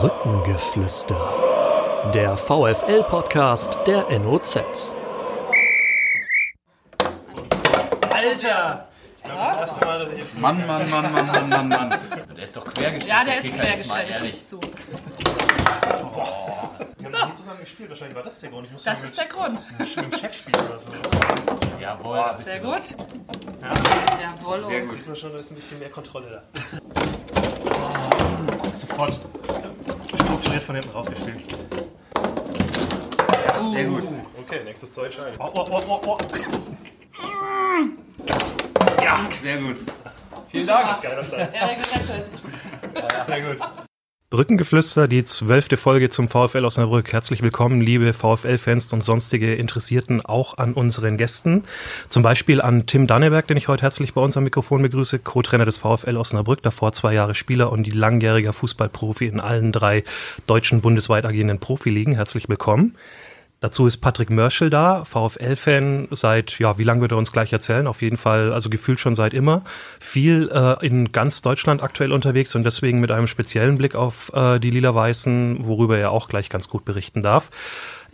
Brückengeflüster. Der VFL-Podcast der NOZ. Alter! Ich glaube, das erste Mal, dass ich jetzt. Mann, Mann, Mann, Mann, Mann, Mann, Mann. Der ist doch quergestellt. Ja, der ist Kicker, jetzt mal quergestellt, ich ehrlich. zu. Wir haben noch nie zusammen gespielt, wahrscheinlich war das der Grund. Ich musste Das mit, ist der Grund. mit dem Chef spielen oder so. Jawohl, Sehr gut. Jawohl. Sehr gut. Sieht man schon, da ist ein bisschen mehr Kontrolle da. Sofort strukturiert von hinten rausgespielt. Sehr gut. Okay, nächstes Zeug Oh, oh, oh, oh, oh. Ja, sehr gut. Vielen Dank. Geiler Scheiß. Erik Rettet. Sehr gut. Brückengeflüster, die zwölfte Folge zum VfL Osnabrück. Herzlich willkommen, liebe VfL-Fans und sonstige Interessierten, auch an unseren Gästen. Zum Beispiel an Tim Danneberg, den ich heute herzlich bei uns am Mikrofon begrüße, Co-Trainer des VfL Osnabrück, davor zwei Jahre Spieler und die langjähriger Fußballprofi in allen drei deutschen bundesweit agierenden Profiligen. Herzlich willkommen. Dazu ist Patrick Mörschel da, VfL-Fan seit, ja, wie lange wird er uns gleich erzählen? Auf jeden Fall, also gefühlt schon seit immer. Viel äh, in ganz Deutschland aktuell unterwegs und deswegen mit einem speziellen Blick auf äh, die Lila-Weißen, worüber er auch gleich ganz gut berichten darf.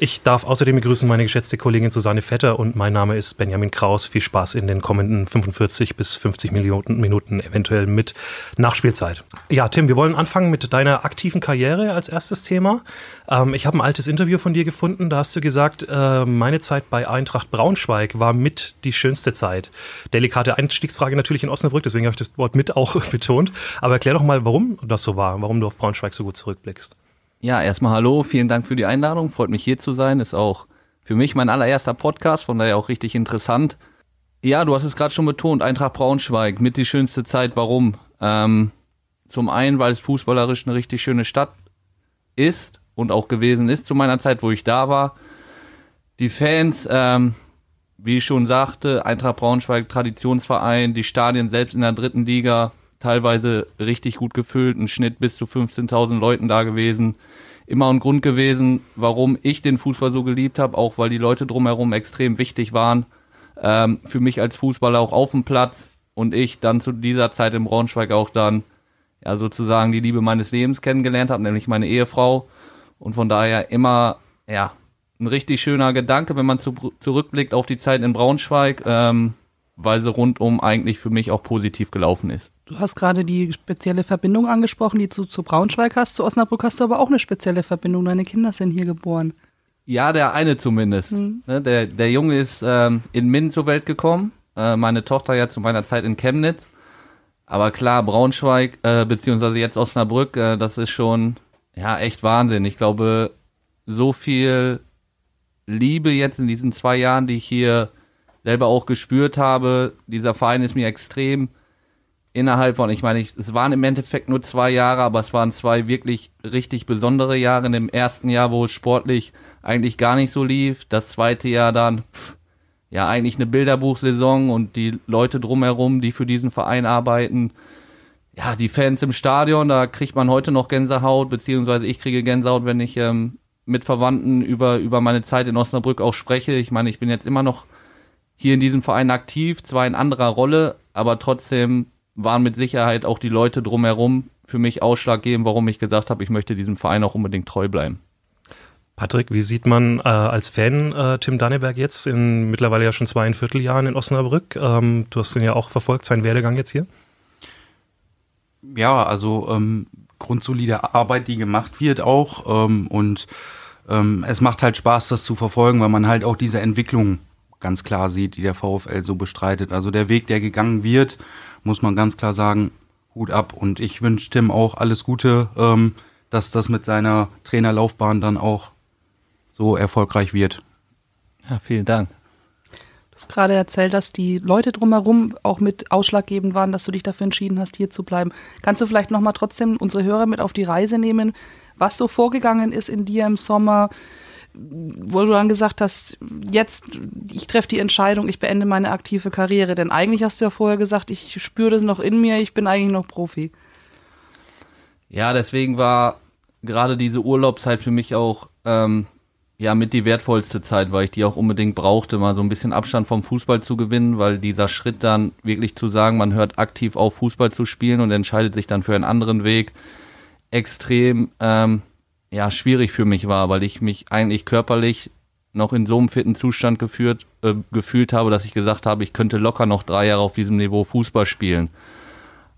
Ich darf außerdem begrüßen meine geschätzte Kollegin Susanne Vetter und mein Name ist Benjamin Kraus. Viel Spaß in den kommenden 45 bis 50 Minuten, Minuten eventuell mit Nachspielzeit. Ja, Tim, wir wollen anfangen mit deiner aktiven Karriere als erstes Thema. Ähm, ich habe ein altes Interview von dir gefunden. Da hast du gesagt, äh, meine Zeit bei Eintracht Braunschweig war mit die schönste Zeit. Delikate Einstiegsfrage natürlich in Osnabrück, deswegen habe ich das Wort mit auch betont. Aber erklär doch mal, warum das so war, warum du auf Braunschweig so gut zurückblickst. Ja, erstmal hallo, vielen Dank für die Einladung. Freut mich hier zu sein. Ist auch für mich mein allererster Podcast, von daher auch richtig interessant. Ja, du hast es gerade schon betont, Eintracht Braunschweig mit die schönste Zeit. Warum? Ähm, zum einen, weil es fußballerisch eine richtig schöne Stadt ist und auch gewesen ist zu meiner Zeit, wo ich da war. Die Fans, ähm, wie ich schon sagte, Eintracht Braunschweig, Traditionsverein, die Stadien selbst in der dritten Liga, teilweise richtig gut gefüllt, ein Schnitt bis zu 15.000 Leuten da gewesen. Immer ein Grund gewesen, warum ich den Fußball so geliebt habe, auch weil die Leute drumherum extrem wichtig waren. Ähm, für mich als Fußballer auch auf dem Platz und ich dann zu dieser Zeit in Braunschweig auch dann ja sozusagen die Liebe meines Lebens kennengelernt habe, nämlich meine Ehefrau. Und von daher immer, ja, ein richtig schöner Gedanke, wenn man zu, zurückblickt auf die Zeit in Braunschweig, ähm, weil sie rundum eigentlich für mich auch positiv gelaufen ist. Du hast gerade die spezielle Verbindung angesprochen, die du zu Braunschweig hast. Zu Osnabrück hast du aber auch eine spezielle Verbindung. Deine Kinder sind hier geboren. Ja, der eine zumindest. Ne, der, der Junge ist ähm, in Minden zur Welt gekommen. Äh, meine Tochter ja zu meiner Zeit in Chemnitz. Aber klar, Braunschweig, äh, beziehungsweise jetzt Osnabrück, äh, das ist schon ja echt Wahnsinn. Ich glaube, so viel Liebe jetzt in diesen zwei Jahren, die ich hier selber auch gespürt habe. Dieser Verein ist mir extrem innerhalb von, ich meine, ich, es waren im Endeffekt nur zwei Jahre, aber es waren zwei wirklich richtig besondere Jahre. In dem ersten Jahr, wo es sportlich eigentlich gar nicht so lief. Das zweite Jahr dann, pff, ja, eigentlich eine Bilderbuchsaison und die Leute drumherum, die für diesen Verein arbeiten. Ja, die Fans im Stadion, da kriegt man heute noch Gänsehaut, beziehungsweise ich kriege Gänsehaut, wenn ich ähm, mit Verwandten über, über meine Zeit in Osnabrück auch spreche. Ich meine, ich bin jetzt immer noch hier in diesem Verein aktiv, zwar in anderer Rolle, aber trotzdem waren mit Sicherheit auch die Leute drumherum für mich ausschlaggebend, warum ich gesagt habe, ich möchte diesem Verein auch unbedingt treu bleiben. Patrick, wie sieht man äh, als Fan äh, Tim Danneberg jetzt in mittlerweile ja schon zweieinviertel Jahren in Osnabrück? Ähm, du hast ihn ja auch verfolgt, seinen Werdegang jetzt hier. Ja, also ähm, grundsolide Arbeit, die gemacht wird auch. Ähm, und ähm, es macht halt Spaß, das zu verfolgen, weil man halt auch diese Entwicklung ganz klar sieht, die der VfL so bestreitet. Also der Weg, der gegangen wird, muss man ganz klar sagen, Hut ab. Und ich wünsche Tim auch alles Gute, ähm, dass das mit seiner Trainerlaufbahn dann auch so erfolgreich wird. Ja, vielen Dank. Du hast gerade erzählt, dass die Leute drumherum auch mit ausschlaggebend waren, dass du dich dafür entschieden hast, hier zu bleiben. Kannst du vielleicht nochmal trotzdem unsere Hörer mit auf die Reise nehmen, was so vorgegangen ist in dir im Sommer, wo du dann gesagt hast, jetzt, ich treffe die Entscheidung, ich beende meine aktive Karriere. Denn eigentlich hast du ja vorher gesagt, ich spüre das noch in mir, ich bin eigentlich noch Profi. Ja, deswegen war gerade diese Urlaubszeit für mich auch ähm, ja mit die wertvollste Zeit, weil ich die auch unbedingt brauchte, mal so ein bisschen Abstand vom Fußball zu gewinnen, weil dieser Schritt dann wirklich zu sagen, man hört aktiv auf Fußball zu spielen und entscheidet sich dann für einen anderen Weg, extrem ähm, ja, schwierig für mich war, weil ich mich eigentlich körperlich noch in so einem fitten Zustand geführt, äh, gefühlt habe, dass ich gesagt habe, ich könnte locker noch drei Jahre auf diesem Niveau Fußball spielen.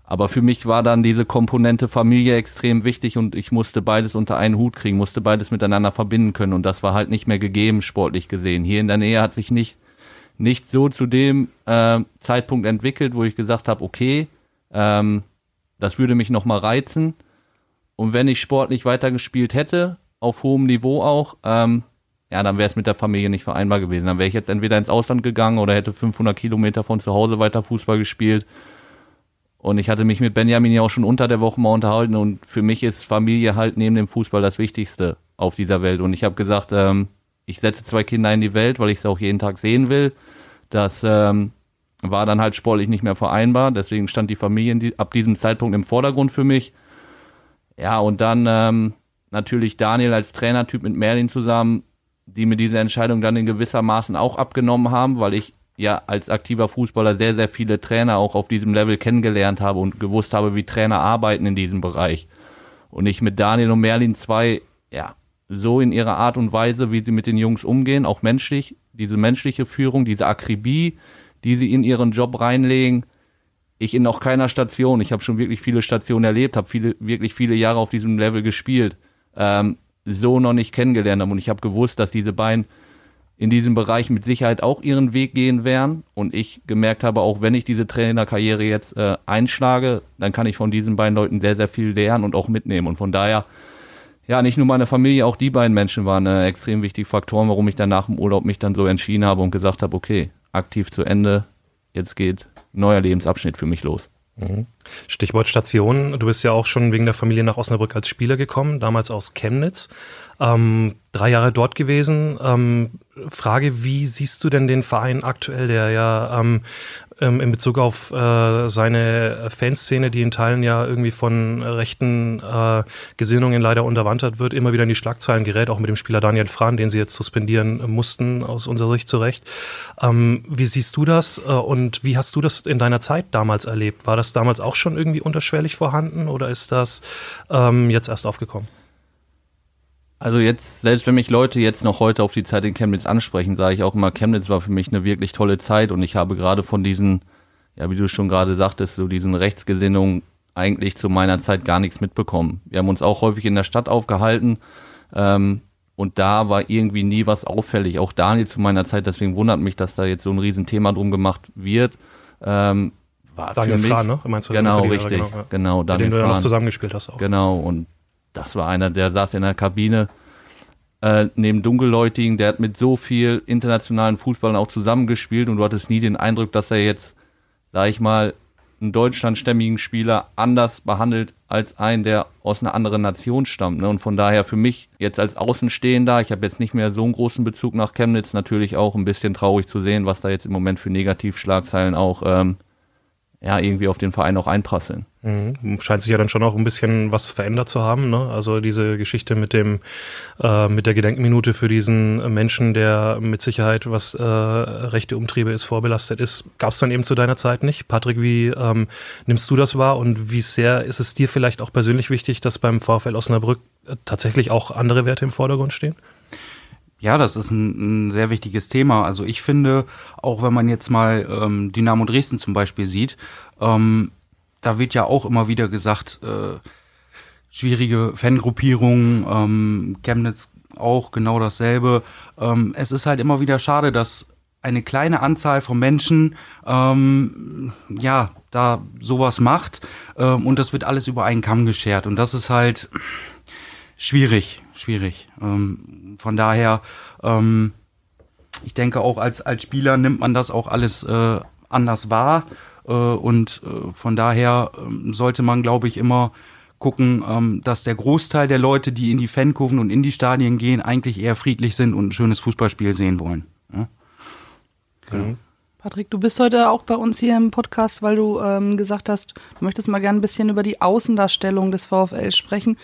Aber für mich war dann diese Komponente Familie extrem wichtig und ich musste beides unter einen Hut kriegen, musste beides miteinander verbinden können und das war halt nicht mehr gegeben, sportlich gesehen. Hier in der Nähe hat sich nicht, nicht so zu dem äh, Zeitpunkt entwickelt, wo ich gesagt habe, okay, ähm, das würde mich nochmal reizen. Und wenn ich sportlich weitergespielt hätte, auf hohem Niveau auch, ähm, ja, dann wäre es mit der Familie nicht vereinbar gewesen. Dann wäre ich jetzt entweder ins Ausland gegangen oder hätte 500 Kilometer von zu Hause weiter Fußball gespielt und ich hatte mich mit Benjamin ja auch schon unter der Woche mal unterhalten und für mich ist Familie halt neben dem Fußball das Wichtigste auf dieser Welt. Und ich habe gesagt, ähm, ich setze zwei Kinder in die Welt, weil ich sie auch jeden Tag sehen will. Das ähm, war dann halt sportlich nicht mehr vereinbar. Deswegen stand die Familie die, ab diesem Zeitpunkt im Vordergrund für mich. Ja, und dann ähm, natürlich Daniel als Trainertyp mit Merlin zusammen, die mir diese Entscheidung dann in gewissermaßen auch abgenommen haben, weil ich ja als aktiver Fußballer sehr, sehr viele Trainer auch auf diesem Level kennengelernt habe und gewusst habe, wie Trainer arbeiten in diesem Bereich. Und ich mit Daniel und Merlin zwei, ja, so in ihrer Art und Weise, wie sie mit den Jungs umgehen, auch menschlich, diese menschliche Führung, diese Akribie, die sie in ihren Job reinlegen, ich in noch keiner Station, ich habe schon wirklich viele Stationen erlebt, habe viele, wirklich viele Jahre auf diesem Level gespielt, ähm, so noch nicht kennengelernt habe. Und ich habe gewusst, dass diese beiden in diesem Bereich mit Sicherheit auch ihren Weg gehen werden. Und ich gemerkt habe, auch wenn ich diese Trainerkarriere jetzt äh, einschlage, dann kann ich von diesen beiden Leuten sehr, sehr viel lernen und auch mitnehmen. Und von daher, ja, nicht nur meine Familie, auch die beiden Menschen waren äh, extrem wichtige Faktoren, warum ich dann nach dem Urlaub mich dann so entschieden habe und gesagt habe, okay, aktiv zu Ende, jetzt geht neuer Lebensabschnitt für mich los. Mhm. Stichwort Station. Du bist ja auch schon wegen der Familie nach Osnabrück als Spieler gekommen, damals aus Chemnitz. Ähm, drei Jahre dort gewesen. Ähm, Frage, wie siehst du denn den Verein aktuell, der ja ähm, ähm in Bezug auf äh, seine Fanszene, die in Teilen ja irgendwie von rechten äh, Gesinnungen leider unterwandert wird, immer wieder in die Schlagzeilen gerät, auch mit dem Spieler Daniel Frahn, den sie jetzt suspendieren mussten, aus unserer Sicht zu Recht. Ähm, wie siehst du das äh, und wie hast du das in deiner Zeit damals erlebt? War das damals auch schon irgendwie unterschwellig vorhanden oder ist das ähm, jetzt erst aufgekommen? Also jetzt, selbst wenn mich Leute jetzt noch heute auf die Zeit in Chemnitz ansprechen, sage ich auch immer, Chemnitz war für mich eine wirklich tolle Zeit und ich habe gerade von diesen, ja, wie du schon gerade sagtest, so diesen Rechtsgesinnungen eigentlich zu meiner Zeit gar nichts mitbekommen. Wir haben uns auch häufig in der Stadt aufgehalten ähm, und da war irgendwie nie was auffällig. Auch Daniel zu meiner Zeit, deswegen wundert mich, dass da jetzt so ein Riesenthema drum gemacht wird. Ähm, war Daniel für mich, Fran, ne? Meinst du genau, richtig. Genau, ja. genau Daniel den du ja noch zusammengespielt hast auch. Genau, und das war einer, der saß in der Kabine äh, neben Dunkelläutigen, der hat mit so viel internationalen Fußballern auch zusammengespielt und du hattest nie den Eindruck, dass er jetzt, sag ich mal, einen deutschlandstämmigen Spieler anders behandelt als einen, der aus einer anderen Nation stammt. Ne? Und von daher für mich jetzt als Außenstehender, ich habe jetzt nicht mehr so einen großen Bezug nach Chemnitz, natürlich auch ein bisschen traurig zu sehen, was da jetzt im Moment für Negativschlagzeilen auch ähm, ja, irgendwie auf den Verein auch einprasseln. Mhm. Scheint sich ja dann schon auch ein bisschen was verändert zu haben. Ne? Also diese Geschichte mit dem äh, mit der Gedenkminute für diesen Menschen, der mit Sicherheit, was äh, rechte Umtriebe ist, vorbelastet ist, gab es dann eben zu deiner Zeit nicht. Patrick, wie ähm, nimmst du das wahr und wie sehr ist es dir vielleicht auch persönlich wichtig, dass beim VfL Osnabrück äh, tatsächlich auch andere Werte im Vordergrund stehen? Ja, das ist ein, ein, sehr wichtiges Thema. Also ich finde, auch wenn man jetzt mal ähm, Dynamo Dresden zum Beispiel sieht, ähm, da wird ja auch immer wieder gesagt, äh, schwierige Fangruppierungen, ähm, Chemnitz auch genau dasselbe. Ähm, es ist halt immer wieder schade, dass eine kleine Anzahl von Menschen ähm, ja da sowas macht ähm, und das wird alles über einen Kamm geschert und das ist halt schwierig, schwierig. Ähm, von daher, ähm, ich denke auch als, als Spieler nimmt man das auch alles äh, anders wahr. Äh, und äh, von daher äh, sollte man, glaube ich, immer gucken, ähm, dass der Großteil der Leute, die in die Fankurven und in die Stadien gehen, eigentlich eher friedlich sind und ein schönes Fußballspiel sehen wollen. Ja? Genau. Patrick, du bist heute auch bei uns hier im Podcast, weil du ähm, gesagt hast, du möchtest mal gerne ein bisschen über die Außendarstellung des VfL sprechen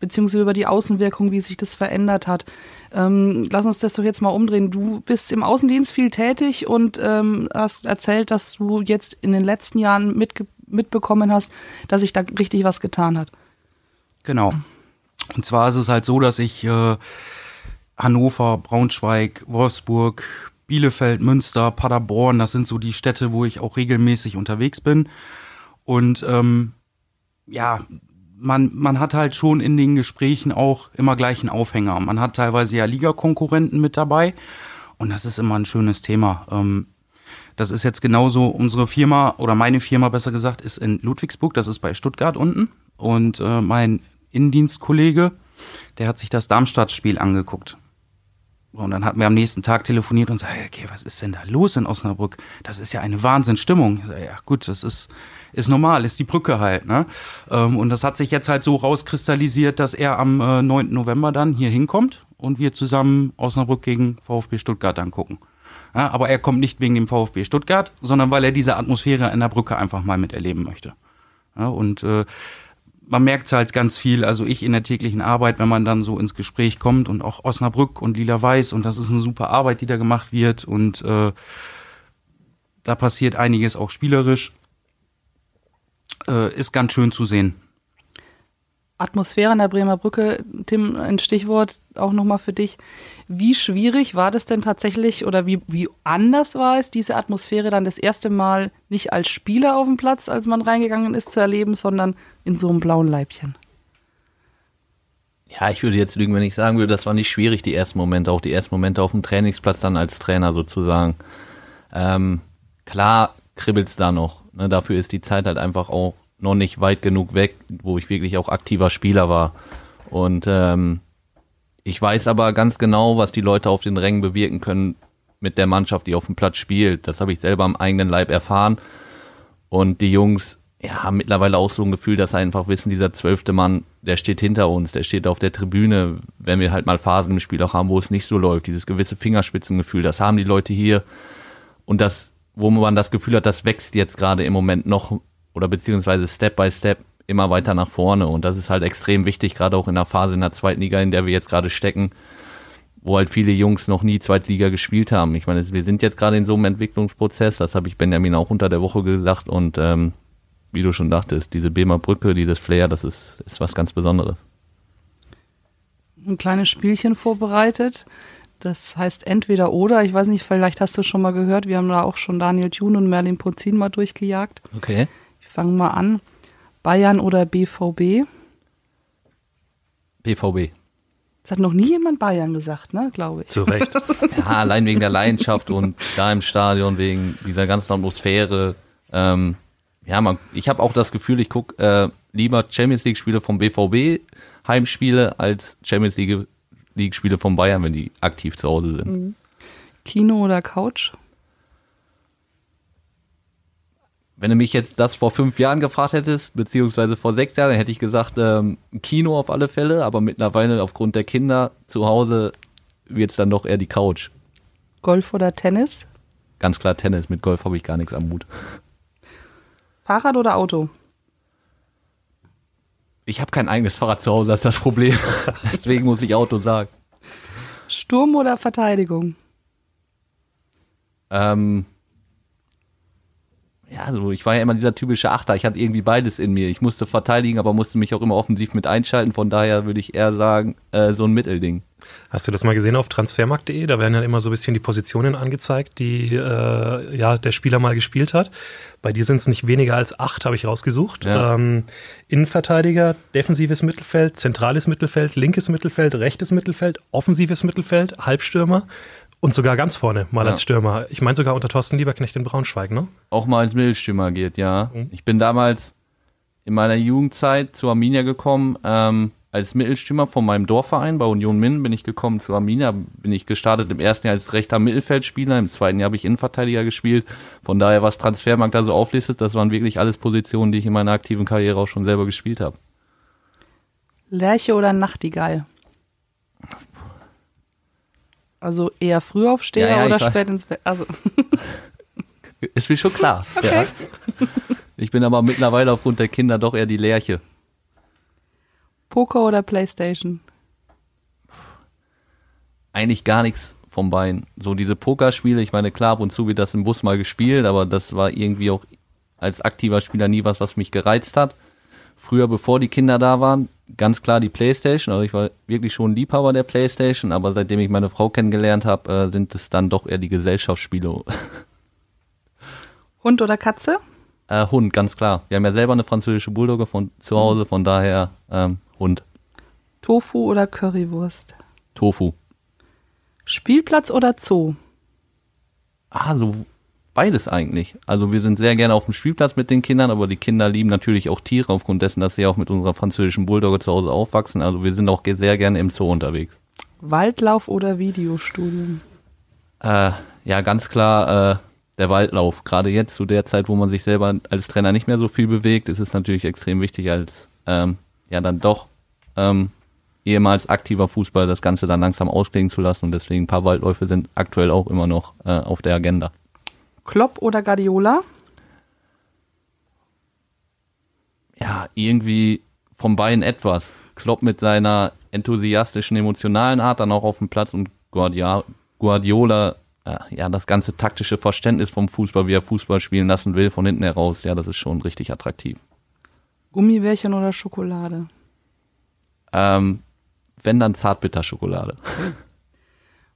beziehungsweise über die Außenwirkung, wie sich das verändert hat. Ähm, lass uns das doch jetzt mal umdrehen. Du bist im Außendienst viel tätig und ähm, hast erzählt, dass du jetzt in den letzten Jahren mitge mitbekommen hast, dass sich da richtig was getan hat. Genau. Und zwar ist es halt so, dass ich äh, Hannover, Braunschweig, Wolfsburg, Bielefeld, Münster, Paderborn, das sind so die Städte, wo ich auch regelmäßig unterwegs bin. Und ähm, ja, man, man hat halt schon in den Gesprächen auch immer gleich einen Aufhänger. Man hat teilweise ja Ligakonkurrenten mit dabei und das ist immer ein schönes Thema. Ähm, das ist jetzt genauso, unsere Firma oder meine Firma besser gesagt ist in Ludwigsburg, das ist bei Stuttgart unten. Und äh, mein Innendienstkollege, der hat sich das Darmstadt-Spiel angeguckt. Und dann hatten wir am nächsten Tag telefoniert und gesagt, okay, was ist denn da los in Osnabrück? Das ist ja eine Wahnsinnsstimmung. Ich sag, ja gut, das ist, ist normal, ist die Brücke halt. Ne? Ähm, und das hat sich jetzt halt so rauskristallisiert, dass er am äh, 9. November dann hier hinkommt und wir zusammen Osnabrück gegen VfB Stuttgart dann gucken. Ja, aber er kommt nicht wegen dem VfB Stuttgart, sondern weil er diese Atmosphäre in der Brücke einfach mal miterleben möchte. Ja, und äh, man merkt halt ganz viel, also ich in der täglichen Arbeit, wenn man dann so ins Gespräch kommt und auch Osnabrück und Lila Weiß und das ist eine super Arbeit, die da gemacht wird und äh, da passiert einiges auch spielerisch. Äh, ist ganz schön zu sehen. Atmosphäre an der Bremer Brücke, Tim, ein Stichwort auch nochmal für dich. Wie schwierig war das denn tatsächlich oder wie, wie anders war es, diese Atmosphäre dann das erste Mal nicht als Spieler auf dem Platz, als man reingegangen ist, zu erleben, sondern in so einem blauen Leibchen? Ja, ich würde jetzt lügen, wenn ich sagen würde, das war nicht schwierig, die ersten Momente, auch die ersten Momente auf dem Trainingsplatz dann als Trainer sozusagen. Ähm, klar kribbelt's da noch. Ne? Dafür ist die Zeit halt einfach auch noch nicht weit genug weg, wo ich wirklich auch aktiver Spieler war. Und ähm, ich weiß aber ganz genau, was die Leute auf den Rängen bewirken können mit der Mannschaft, die auf dem Platz spielt. Das habe ich selber am eigenen Leib erfahren. Und die Jungs ja, haben mittlerweile auch so ein Gefühl, dass sie einfach wissen, dieser zwölfte Mann, der steht hinter uns, der steht auf der Tribüne, wenn wir halt mal Phasen im Spiel auch haben, wo es nicht so läuft. Dieses gewisse Fingerspitzengefühl, das haben die Leute hier. Und das, wo man das Gefühl hat, das wächst jetzt gerade im Moment noch oder beziehungsweise Step by Step immer weiter nach vorne. Und das ist halt extrem wichtig, gerade auch in der Phase in der zweiten Liga, in der wir jetzt gerade stecken, wo halt viele Jungs noch nie Zweitliga gespielt haben. Ich meine, wir sind jetzt gerade in so einem Entwicklungsprozess, das habe ich Benjamin auch unter der Woche gesagt und ähm, wie du schon dachtest, diese Bremer Brücke, dieses Flair, das ist, ist was ganz Besonderes. Ein kleines Spielchen vorbereitet. Das heißt entweder oder. Ich weiß nicht, vielleicht hast du schon mal gehört. Wir haben da auch schon Daniel Thune und Merlin Pozin mal durchgejagt. Okay. Ich fange mal an. Bayern oder BVB? BVB. Das hat noch nie jemand Bayern gesagt, ne, glaube ich. Zu Recht. Ja, allein wegen der Leidenschaft und da im Stadion, wegen dieser ganzen Atmosphäre. Ähm, ja, man, ich habe auch das Gefühl, ich gucke äh, lieber Champions League-Spiele vom BVB Heimspiele als Champions League League-Spiele von Bayern, wenn die aktiv zu Hause sind. Kino oder Couch? Wenn du mich jetzt das vor fünf Jahren gefragt hättest, beziehungsweise vor sechs Jahren, dann hätte ich gesagt, ähm, Kino auf alle Fälle, aber mittlerweile aufgrund der Kinder zu Hause wird es dann doch eher die Couch. Golf oder Tennis? Ganz klar Tennis, mit Golf habe ich gar nichts am Mut. Fahrrad oder Auto? Ich habe kein eigenes Fahrrad zu Hause, das ist das Problem. Deswegen muss ich Auto sagen. Sturm oder Verteidigung? Ähm, ja, so, ich war ja immer dieser typische Achter. Ich hatte irgendwie beides in mir. Ich musste verteidigen, aber musste mich auch immer offensiv mit einschalten. Von daher würde ich eher sagen, äh, so ein Mittelding. Hast du das mal gesehen auf transfermarkt.de? Da werden ja immer so ein bisschen die Positionen angezeigt, die äh, ja, der Spieler mal gespielt hat. Bei dir sind es nicht weniger als acht, habe ich rausgesucht. Ja. Ähm, Innenverteidiger, defensives Mittelfeld, zentrales Mittelfeld, linkes Mittelfeld, rechtes Mittelfeld, offensives Mittelfeld, Halbstürmer und sogar ganz vorne mal Ja. als Stürmer. Ich meine sogar unter Thorsten Lieberknecht in Braunschweig, ne? Auch mal als Mittelstürmer geht, ja. Mhm. Ich bin damals in meiner Jugendzeit zu Arminia gekommen, ähm, als Mittelstürmer von meinem Dorfverein bei Union Minden bin ich gekommen zu Arminia, bin ich gestartet im ersten Jahr als rechter Mittelfeldspieler, im zweiten Jahr habe ich Innenverteidiger gespielt. Von daher, was Transfermarkt da so auflistet, das waren wirklich alles Positionen, die ich in meiner aktiven Karriere auch schon selber gespielt habe. Lerche oder Nachtigall? Also eher Frühaufsteher Ja, ja, oder spät ins Bett? Also, Ist mir schon klar. Ja. Ich bin aber mittlerweile aufgrund der Kinder doch eher die Lerche. Poker oder Playstation? eigentlich gar nichts vom Bein. So diese Pokerspiele, ich meine, klar, ab und zu wird das im Bus mal gespielt, aber das war irgendwie auch als aktiver Spieler nie was, was mich gereizt hat. Früher, bevor die Kinder da waren, ganz klar die Playstation. Also ich war wirklich schon Liebhaber der Playstation, aber seitdem ich meine Frau kennengelernt habe, äh, sind es dann doch eher die Gesellschaftsspiele. Hund oder Katze? Äh, Hund, ganz klar. Wir haben ja selber eine französische Bulldogge von zu Hause, von daher ähm, Hund. Tofu oder Currywurst? Tofu. Spielplatz oder Zoo? Ah, so beides eigentlich. Also wir sind sehr gerne auf dem Spielplatz mit den Kindern, aber die Kinder lieben natürlich auch Tiere aufgrund dessen, dass sie auch mit unserer französischen Bulldogge zu Hause aufwachsen. Also wir sind auch sehr gerne im Zoo unterwegs. Waldlauf oder Videostudium? Äh, ja, ganz klar äh, der Waldlauf. Gerade jetzt zu der Zeit, wo man sich selber als Trainer nicht mehr so viel bewegt, ist es natürlich extrem wichtig, als ähm, ja dann doch ähm, ehemals aktiver Fußball das Ganze dann langsam ausklingen zu lassen. Und deswegen ein paar Waldläufe sind aktuell auch immer noch äh, auf der Agenda. Klopp oder Guardiola? ja, irgendwie vom beiden etwas. Klopp mit seiner enthusiastischen, emotionalen Art dann auch auf dem Platz und Guardia Guardiola, äh, ja, das ganze taktische Verständnis vom Fußball, wie er Fußball spielen lassen will, von hinten heraus, ja, das ist schon richtig attraktiv. Gummibärchen oder Schokolade? Ähm, wenn dann Zartbitterschokolade.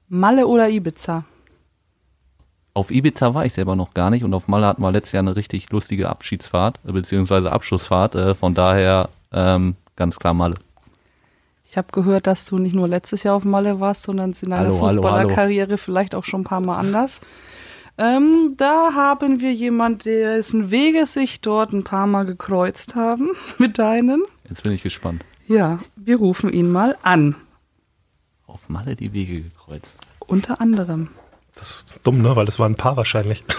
Malle oder Ibiza? Auf Ibiza war ich selber noch gar nicht und auf Malle hatten wir letztes Jahr eine richtig lustige Abschiedsfahrt, äh, beziehungsweise Abschlussfahrt, äh, von daher ähm, ganz klar Malle. Ich habe gehört, dass du nicht nur letztes Jahr auf Malle warst, sondern in deiner Fußballerkarriere vielleicht auch schon ein paar Mal anders. Ähm, da haben wir jemand, dessen Wege sich dort ein paar Mal gekreuzt haben mit deinen. Jetzt bin ich gespannt. Ja, wir rufen ihn mal an. Auf Malle die Wege gekreuzt. Unter anderem. Das ist dumm, ne? Weil das war ein Paar wahrscheinlich.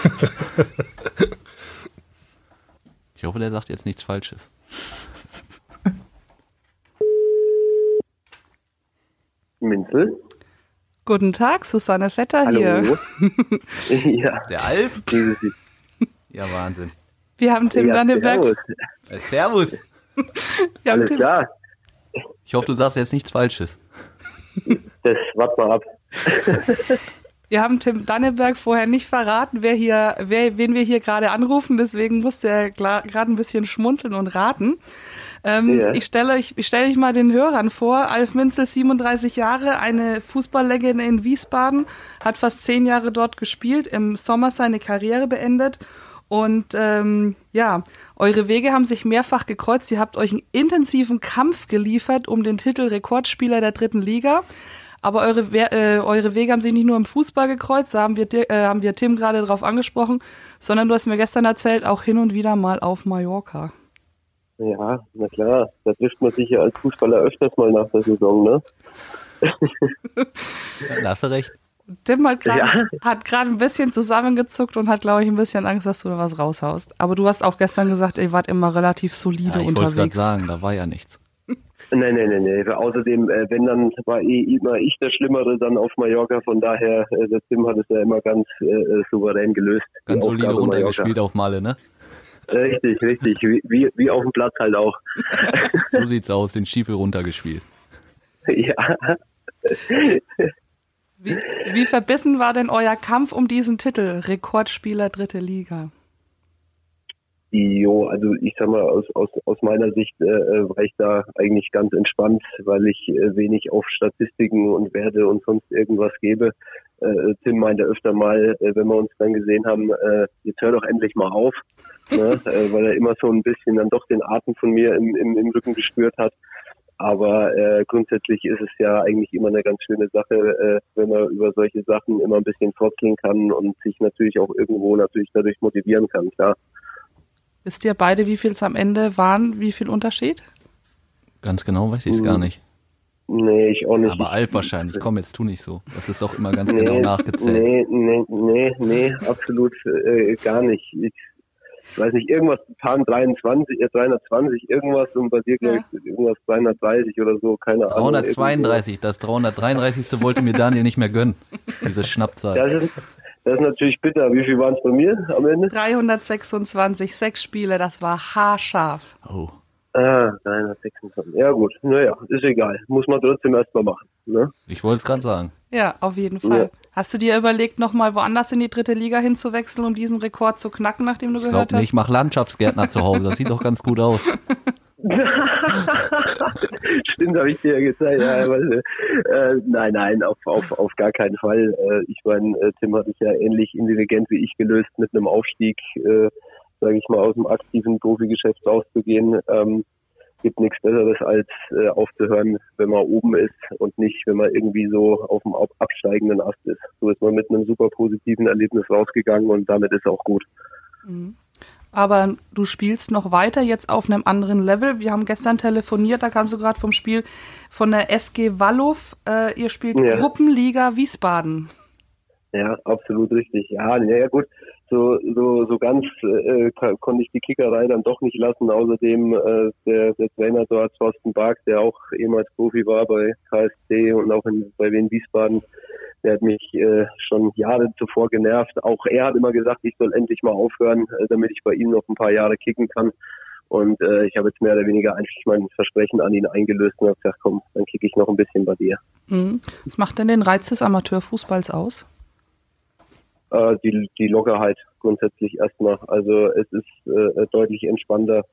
Ich hoffe, der sagt jetzt nichts Falsches. Minzel? Guten Tag, Susanne Vetter hier. Hallo? ja, Der Alf? Ja, Wahnsinn. Wir haben Tim ja, Danneberg. servus. Äh, Servus. Wir haben Alles Tim, klar, Ich hoffe, du sagst jetzt nichts Falsches. das wart mal ab. wir haben Tim Danneberg vorher nicht verraten, wer hier, wer, wen wir hier gerade anrufen. Deswegen musste er gerade ein bisschen schmunzeln und raten. Ähm, Ja. Ich stelle euch, ich stelle euch mal den Hörern vor. Alf Minzel, 37 Jahre, eine Fußballlegende in Wiesbaden, hat fast zehn Jahre dort gespielt, im Sommer seine Karriere beendet. Und ähm, ja, eure Wege haben sich mehrfach gekreuzt. Ihr habt euch einen intensiven Kampf geliefert um den Titel Rekordspieler der dritten Liga. Aber eure, We äh, eure Wege haben sich nicht nur im Fußball gekreuzt, da haben wir, äh, haben wir Tim gerade drauf angesprochen, sondern du hast mir gestern erzählt, auch hin und wieder mal auf Mallorca. Ja, na klar, da trifft man sich ja als Fußballer öfters mal nach der Saison, ne? Da hast du recht. Tim hat gerade Ja. ein bisschen zusammengezuckt und hat, glaube ich, ein bisschen Angst, dass du da was raushaust. Aber du hast auch gestern gesagt, ihr wart immer relativ solide Ja, ich wollte gerade unterwegs. sagen, da war ja nichts. Nein, nein, nein, nein. Außerdem, äh, wenn dann war eh immer ich der Schlimmere dann auf Mallorca, von daher, äh, der Tim hat es ja immer ganz äh, äh, souverän gelöst. Ganz solide Aufgabe runtergespielt auf Malle, ne? Mallorca. Richtig, richtig, wie, wie, wie auf dem Platz halt auch. So sieht's aus, den Stiefel runtergespielt. ja, Wie, wie verbissen war denn euer Kampf um diesen Titel, Rekordspieler dritte Liga? Jo, also ich sag mal, aus, aus, aus meiner Sicht äh, äh, war ich da eigentlich ganz entspannt, weil ich äh, wenig auf Statistiken und Werte und sonst irgendwas gebe. Äh, Tim meinte öfter mal, äh, wenn wir uns dann gesehen haben, äh, jetzt hör doch endlich mal auf, ne? äh, weil er immer so ein bisschen dann doch den Atem von mir im, im, im Rücken gespürt hat. Aber äh, grundsätzlich ist es ja eigentlich immer eine ganz schöne Sache, äh, wenn man über solche Sachen immer ein bisschen frotzeln kann und sich natürlich auch irgendwo natürlich dadurch motivieren kann, klar. Wisst ihr beide, wie viel es am Ende waren? Wie viel Unterschied? Ganz genau weiß ich es gar nicht. Nee, ich auch nicht. Aber Alf wahrscheinlich. Komm, jetzt tu nicht so. Das ist doch immer ganz nee, genau nachgezählt. Nee, nee, nee, nee, absolut äh, gar nicht. Ich weiß nicht, irgendwas Pan 23, äh, 320, irgendwas und bei dir, glaube ich, irgendwas 330 oder so, keine Ahnung. 332, das 333. wollte mir Daniel nicht mehr gönnen. Diese Schnappzahl. Das ist, das ist natürlich bitter. Wie viel waren es bei mir am Ende? 326, sechs Spiele, das war haarscharf. Oh. Ah, 326. Ja gut, naja, ist egal. Muss man trotzdem erstmal machen. Ne? Ich wollte es gerade sagen. Ja, auf jeden Fall. Ja. Hast du dir überlegt, nochmal woanders in die dritte Liga hinzuwechseln, um diesen Rekord zu knacken, nachdem du Ich gehört nicht, ich hast? mache Landschaftsgärtner zu Hause. Das sieht doch ganz gut aus. Stimmt, habe ich dir ja gezeigt. Ja, aber, äh, nein, nein, auf, auf, auf gar keinen Fall. Äh, ich meine, äh, Tim hat es ja ähnlich intelligent wie ich gelöst, mit einem Aufstieg, äh, sage ich mal, aus dem aktiven Profigeschäft rauszugehen. Ähm, gibt nichts Besseres als äh, aufzuhören, wenn man oben ist und nicht, wenn man irgendwie so auf dem absteigenden Ast ist. So ist man mit einem super positiven Erlebnis rausgegangen und damit ist auch gut. Mhm. Aber du spielst noch weiter jetzt auf einem anderen Level. Wir haben gestern telefoniert, da kamst du gerade vom Spiel von der SG Wallow. Äh, ihr spielt ja. Gruppenliga Wiesbaden. Ja, absolut richtig. Ja, ja gut so, so, so ganz äh, konnte ich die Kickerei dann doch nicht lassen. Außerdem äh, der, der Trainer dort, Thorsten Bark, der auch ehemals Profi war bei KSC und auch in, bei Wien Wiesbaden, der hat mich äh, schon Jahre zuvor genervt. Auch er hat immer gesagt, ich soll endlich mal aufhören, äh, damit ich bei ihm noch ein paar Jahre kicken kann. Und äh, ich habe jetzt mehr oder weniger eigentlich mein Versprechen an ihn eingelöst und habe gesagt, komm, dann kicke ich noch ein bisschen bei dir. Mhm. Was macht denn den Reiz des Amateurfußballs aus? äh, die, die Lockerheit grundsätzlich erstmal. Also es ist äh, deutlich entspannter,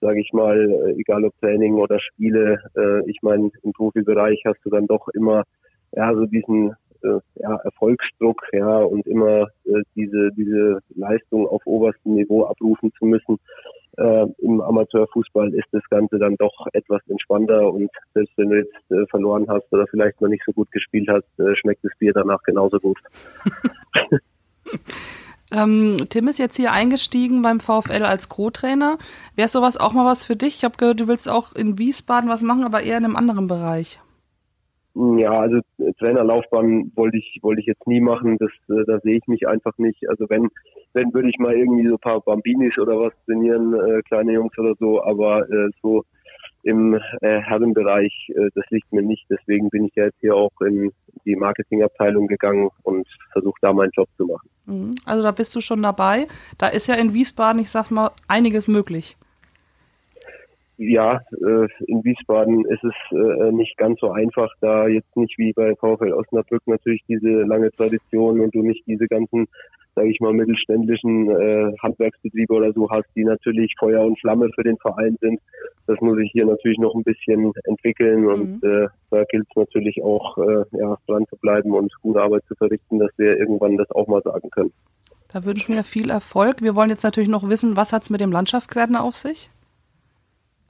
sage ich mal, äh, egal ob Training oder Spiele. Ich meine, im Profibereich hast du dann doch immer ja so diesen äh, ja, Erfolgsdruck, ja, und immer äh, diese diese Leistung auf oberstem Niveau abrufen zu müssen. Äh, Im Amateurfußball ist das Ganze dann doch etwas entspannter und selbst wenn du jetzt äh, verloren hast oder vielleicht noch nicht so gut gespielt hast, äh, schmeckt das Bier danach genauso gut. Ähm, Tim ist jetzt hier eingestiegen beim VfL als Co-Trainer. Wäre sowas auch mal was für dich? Ich habe gehört, du willst auch in Wiesbaden was machen, aber eher in einem anderen Bereich. Ja, also Trainerlaufbahn wollte ich wollte ich jetzt nie machen. Das äh, da sehe ich mich einfach nicht. Also wenn wenn würde ich mal irgendwie so ein paar Bambinis oder was trainieren, äh, kleine Jungs oder so. Aber äh, so im äh, Herrenbereich, äh, das liegt mir nicht. Deswegen bin ich ja jetzt hier auch in die Marketingabteilung gegangen und versuche da meinen Job zu machen. Mhm. Also da bist du schon dabei. Da ist ja in Wiesbaden, ich sag mal, einiges möglich. Ja, äh, in Wiesbaden ist es äh, nicht ganz so einfach, da jetzt nicht wie bei VfL Osnabrück natürlich diese lange Tradition und du nicht diese ganzen sage ich mal, mittelständischen äh, Handwerksbetriebe oder so hast, die natürlich Feuer und Flamme für den Verein sind. Das muss sich hier natürlich noch ein bisschen entwickeln und mhm. da gilt es natürlich auch, ja, dran zu bleiben und gute Arbeit zu verrichten, dass wir irgendwann das auch mal sagen können. Da wünschen wir viel Erfolg. Wir wollen jetzt natürlich noch wissen, was hat es mit dem Landschaftsgärtner auf sich?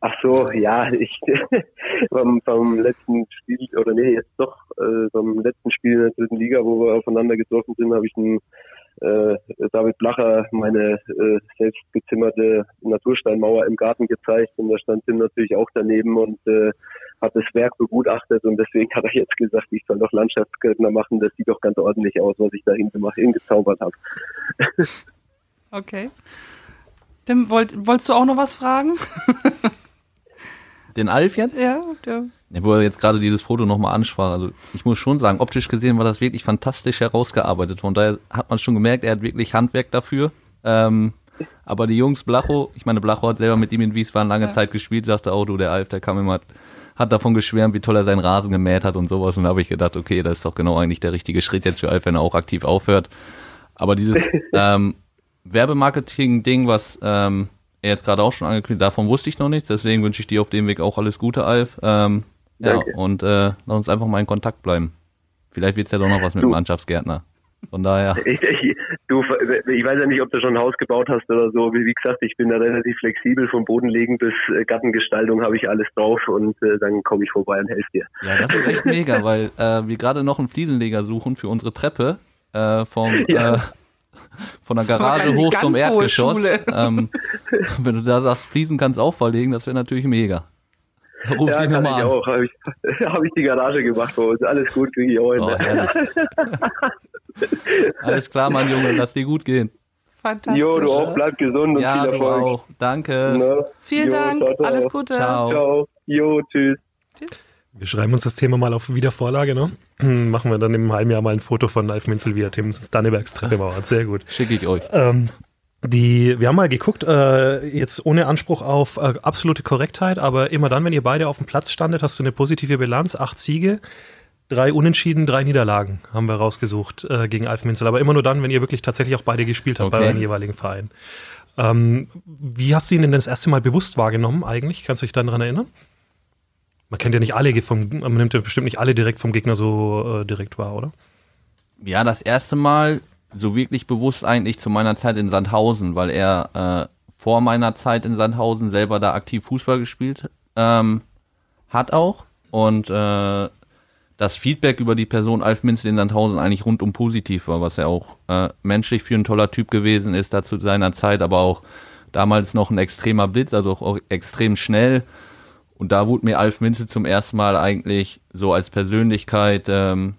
Ach so, ja, ich beim, beim letzten Spiel, oder nee, jetzt doch, äh, beim letzten Spiel in der dritten Liga, wo wir aufeinander getroffen sind, habe ich einen äh, David Blacher meine äh, selbst gezimmerte Natursteinmauer im Garten gezeigt und da stand Tim natürlich auch daneben und äh, hat das Werk begutachtet und deswegen hat er jetzt gesagt, ich soll doch Landschaftsgärtner machen, das sieht doch ganz ordentlich aus, was ich da hingezaubert habe. okay. Tim, wollt, wolltest du auch noch was fragen? Den Alf jetzt? Ja, der wo er jetzt gerade dieses Foto nochmal ansprach. Also ich muss schon sagen, optisch gesehen war das wirklich fantastisch herausgearbeitet. Von daher hat man schon gemerkt, er hat wirklich Handwerk dafür. Ähm, aber die Jungs, Blacho, ich meine, Blacho hat selber mit ihm in Wiesbaden lange ja. Zeit gespielt, sagte auch, du, der Alf, der kam immer, hat davon geschwärmt, wie toll er seinen Rasen gemäht hat und sowas. Und da habe ich gedacht, okay, das ist doch genau eigentlich der richtige Schritt jetzt für Alf, wenn er auch aktiv aufhört. Aber dieses ähm, Werbemarketing-Ding, was ähm, er jetzt gerade auch schon angekündigt, davon wusste ich noch nichts, deswegen wünsche ich dir auf dem Weg auch alles Gute, Alf. Ähm, ja, und äh, lass uns einfach mal in Kontakt bleiben. Vielleicht wird es ja doch noch was mit du. dem Landschaftsgärtner. Von daher. Ich, ich, du, ich weiß ja nicht, ob du schon ein Haus gebaut hast oder so. Wie, wie gesagt, ich bin da relativ flexibel. Vom Bodenlegen bis äh, Gartengestaltung habe ich alles drauf und äh, dann komme ich vorbei und helfe dir. Ja, das ist echt mega, weil äh, wir gerade noch einen Fliesenleger suchen für unsere Treppe äh, vom, ja. Von der Garage hoch zum Erdgeschoss. Ähm, wenn du da sagst, Fliesen kannst du auch verlegen, das wäre natürlich mega. Ruf ja, kann ich an. auch. Habe ich, hab ich die Garage gemacht bei uns. Alles gut, kriege ich hin. Oh, Alles klar, mein Junge, lass dir gut gehen. Fantastisch. Jo, du auch, bleib gesund und ja, viel Erfolg. Du auch. Danke. Na? Vielen jo, Dank, ciao, ciao. alles Gute. Ciao. ciao. Jo, tschüss. Wir schreiben uns das Thema mal auf Wiedervorlage, ne? Machen wir dann im halben Jahr mal ein Foto von Alf Minzel, wie er Tims Dannebergs Treppe mauert. Sehr gut. Schicke ich euch. Ähm, die, wir haben mal geguckt, äh, jetzt ohne Anspruch auf äh, absolute Korrektheit, aber immer dann, wenn ihr beide auf dem Platz standet, hast du eine positive Bilanz, acht Siege, drei Unentschieden, drei Niederlagen haben wir rausgesucht äh, gegen Alf Minzel. Aber immer nur dann, wenn ihr wirklich tatsächlich auch beide gespielt habt okay. bei euren jeweiligen Vereinen. Ähm, wie hast du ihn denn das erste Mal bewusst wahrgenommen eigentlich? Kannst du dich daran erinnern? Man kennt ja nicht alle vom, man nimmt ja bestimmt nicht alle direkt vom Gegner so äh, direkt wahr, oder? Ja, das erste Mal so wirklich bewusst eigentlich zu meiner Zeit in Sandhausen, weil er äh, vor meiner Zeit in Sandhausen selber da aktiv Fußball gespielt ähm, hat auch. Und äh, das Feedback über die Person Alf Minzel in Sandhausen eigentlich rundum positiv war, was er auch äh, menschlich für ein toller Typ gewesen ist, da zu seiner Zeit, aber auch damals noch ein extremer Blitz, also auch extrem schnell. Und da wurde mir Alf Minzel zum ersten Mal eigentlich so als Persönlichkeit ähm,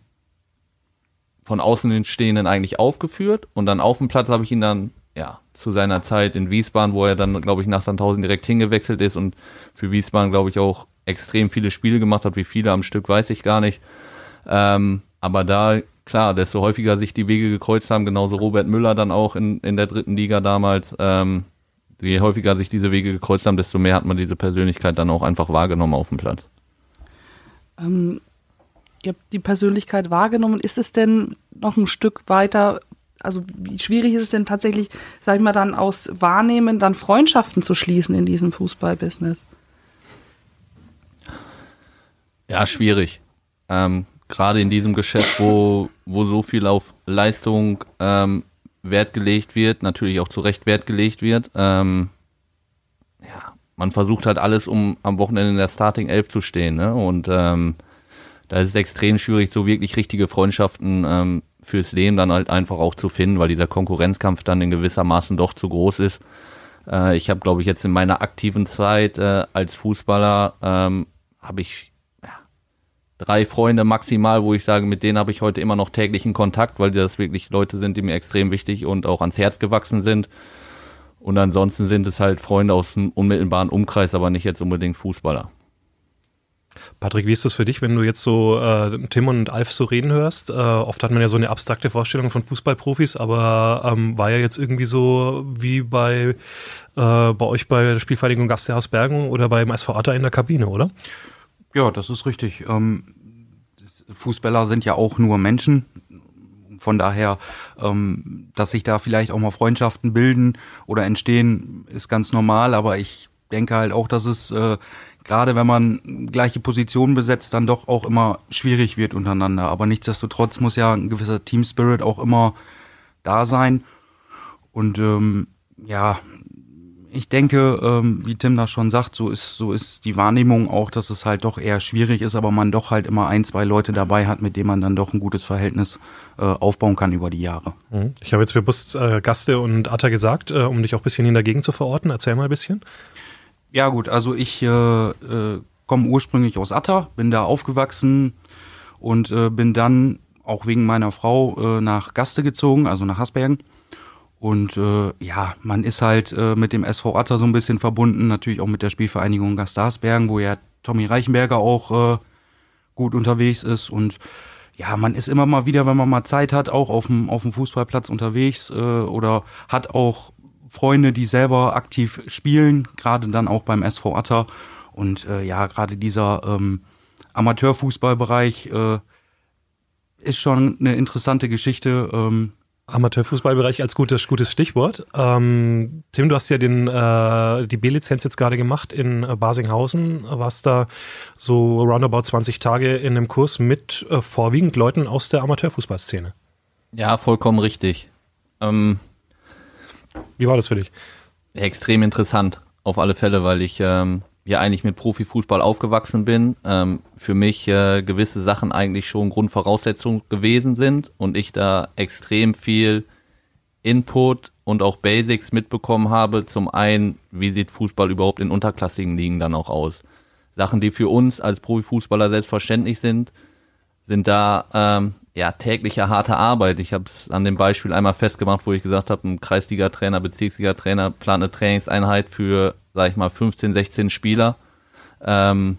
von außen Stehenden eigentlich aufgeführt. Und dann auf dem Platz habe ich ihn dann, ja, zu seiner Zeit in Wiesbaden, wo er dann, glaube ich, nach Sandhausen direkt hingewechselt ist und für Wiesbaden, glaube ich, auch extrem viele Spiele gemacht hat. Wie viele am Stück, weiß ich gar nicht. Ähm, aber da, klar, desto häufiger sich die Wege gekreuzt haben, genauso Robert Müller dann auch in, in der dritten Liga damals, ähm, je häufiger sich diese Wege gekreuzt haben, desto mehr hat man diese Persönlichkeit dann auch einfach wahrgenommen auf dem Platz. Ähm, ihr habt die Persönlichkeit wahrgenommen. Ist es denn noch ein Stück weiter, also wie schwierig ist es denn tatsächlich, sag ich mal, dann aus Wahrnehmen dann Freundschaften zu schließen in diesem Fußballbusiness? Ja, schwierig. Ähm, Gerade in diesem Geschäft, wo, wo so viel auf Leistung ähm, Wert gelegt wird, natürlich auch zu Recht Wert gelegt wird. Ähm, ja, man versucht halt alles, um am Wochenende in der Starting 11 zu stehen. Ne? Und ähm, da ist es extrem schwierig, so wirklich richtige Freundschaften ähm, fürs Leben dann halt einfach auch zu finden, weil dieser Konkurrenzkampf dann in gewisser Maßen doch zu groß ist. Äh, ich habe, glaube ich, jetzt in meiner aktiven Zeit äh, als Fußballer ähm, habe ich drei Freunde maximal, wo ich sage, mit denen habe ich heute immer noch täglichen Kontakt, weil das wirklich Leute sind, die mir extrem wichtig und auch ans Herz gewachsen sind. Und ansonsten sind es halt Freunde aus dem unmittelbaren Umkreis, aber nicht jetzt unbedingt Fußballer. Patrick, wie ist das für dich, wenn du jetzt so äh, Tim und Alf so reden hörst? Äh, oft hat man ja so eine abstrakte Vorstellung von Fußballprofis, aber ähm, war ja jetzt irgendwie so wie bei, äh, bei euch bei der Spielvereinigung Gasthaus Bergen oder beim SV Atta in der Kabine, oder? Ja, das ist richtig. Ähm, Fußballer sind ja auch nur Menschen. Von daher, ähm, dass sich da vielleicht auch mal Freundschaften bilden oder entstehen, ist ganz normal. Aber ich denke halt auch, dass es äh, gerade wenn man gleiche Positionen besetzt, dann doch auch immer schwierig wird untereinander. Aber nichtsdestotrotz muss ja ein gewisser Team Spirit auch immer da sein. Und ähm, ja, ich denke, ähm, wie Tim das schon sagt, so ist, so ist die Wahrnehmung auch, dass es halt doch eher schwierig ist, aber man doch halt immer ein, zwei Leute dabei hat, mit denen man dann doch ein gutes Verhältnis äh, aufbauen kann über die Jahre. Mhm. Ich habe jetzt bewusst äh, Gaste und Atta gesagt, äh, um dich auch ein bisschen in der Gegend zu verorten. Erzähl mal ein bisschen. Ja gut, also ich äh, äh, komme ursprünglich aus Atta, bin da aufgewachsen und äh, bin dann auch wegen meiner Frau nach Gaste gezogen, also nach Hasbergen. Und äh, ja, man ist halt äh, mit dem SV Atta so ein bisschen verbunden, natürlich auch mit der Spielvereinigung Gaste Hasbergen, wo ja Tommy Reichenberger auch äh, gut unterwegs ist. Und ja, man ist immer mal wieder, wenn man mal Zeit hat, auch auf dem, auf dem Fußballplatz unterwegs äh, oder hat auch Freunde, die selber aktiv spielen, gerade dann auch beim SV Atta. Und äh, ja, gerade dieser ähm, Amateurfußballbereich äh, ist schon eine interessante Geschichte. Ähm, Amateurfußballbereich als gutes, gutes Stichwort. Ähm, Tim, du hast ja den, äh, die B-Lizenz jetzt gerade gemacht in äh, Basinghausen. Warst da so roundabout 20 Tage in einem Kurs mit äh, vorwiegend Leuten aus der Amateurfußballszene. Ja, vollkommen richtig. Ähm, Wie war das für dich? extrem interessant, auf alle Fälle, weil ich ähm, ja eigentlich mit Profifußball aufgewachsen bin. Ähm, für mich äh, gewisse Sachen eigentlich schon Grundvoraussetzung gewesen sind und ich da extrem viel Input und auch Basics mitbekommen habe. Zum einen, wie sieht Fußball überhaupt in unterklassigen Ligen dann auch aus? Sachen, die für uns als Profifußballer selbstverständlich sind, sind da ähm, ja tägliche harte Arbeit. Ich habe es an dem Beispiel einmal festgemacht, wo ich gesagt habe, ein Kreisliga-Trainer, Bezirksliga-Trainer plant eine Trainingseinheit für, sag ich mal, 15, 16 Spieler. Ähm,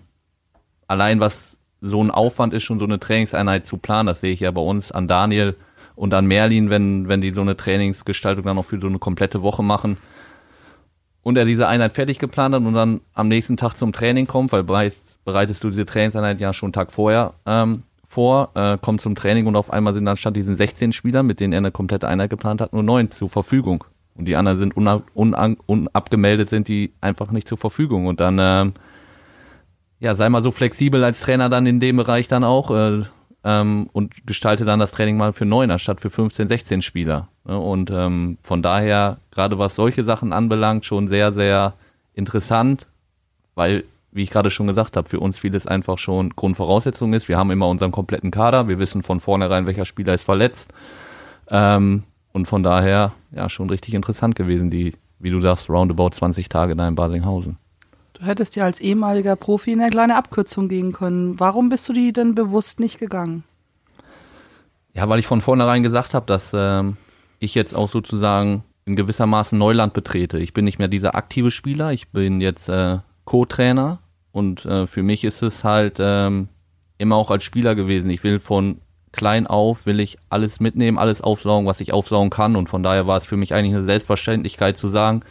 allein was so ein Aufwand ist, schon so eine Trainingseinheit zu planen, das sehe ich ja bei uns an Daniel und an Merlin, wenn, wenn die so eine Trainingsgestaltung dann noch für so eine komplette Woche machen. Und er diese Einheit fertig geplant hat und dann am nächsten Tag zum Training kommt, weil bereit, bereitest du diese Trainingseinheit ja schon einen Tag vorher ähm, vor, äh, kommt zum Training und auf einmal sind dann statt diesen 16 Spielern, mit denen er eine komplette Einheit geplant hat, nur neun zur Verfügung. Und die anderen sind unab, unab, unabgemeldet, sind die einfach nicht zur Verfügung. Und dann, ähm, ja, sei mal so flexibel als Trainer dann in dem Bereich dann auch äh, ähm, und gestalte dann das Training mal für neun anstatt für 15, 16 Spieler. Ne? Und ähm, von daher, gerade was solche Sachen anbelangt, schon sehr, sehr interessant, weil, wie ich gerade schon gesagt habe, für uns vieles einfach schon Grundvoraussetzung ist. Wir haben immer unseren kompletten Kader, wir wissen von vornherein, welcher Spieler ist verletzt. Ähm, und von daher, ja, schon richtig interessant gewesen, die, wie du sagst, roundabout 20 Tage da in Basinghausen. Du hättest ja als ehemaliger Profi eine kleine Abkürzung gehen können. Warum bist du die denn bewusst nicht gegangen? Ja, weil ich von vornherein gesagt habe, dass ähm, ich jetzt auch sozusagen in gewissermaßen Neuland betrete. Ich bin nicht mehr dieser aktive Spieler, ich bin jetzt äh, Co-Trainer und äh, für mich ist es halt ähm, immer auch als Spieler gewesen. Ich will von klein auf will ich alles mitnehmen, alles aufsaugen, was ich aufsaugen kann. Und von daher war es für mich eigentlich eine Selbstverständlichkeit zu sagen,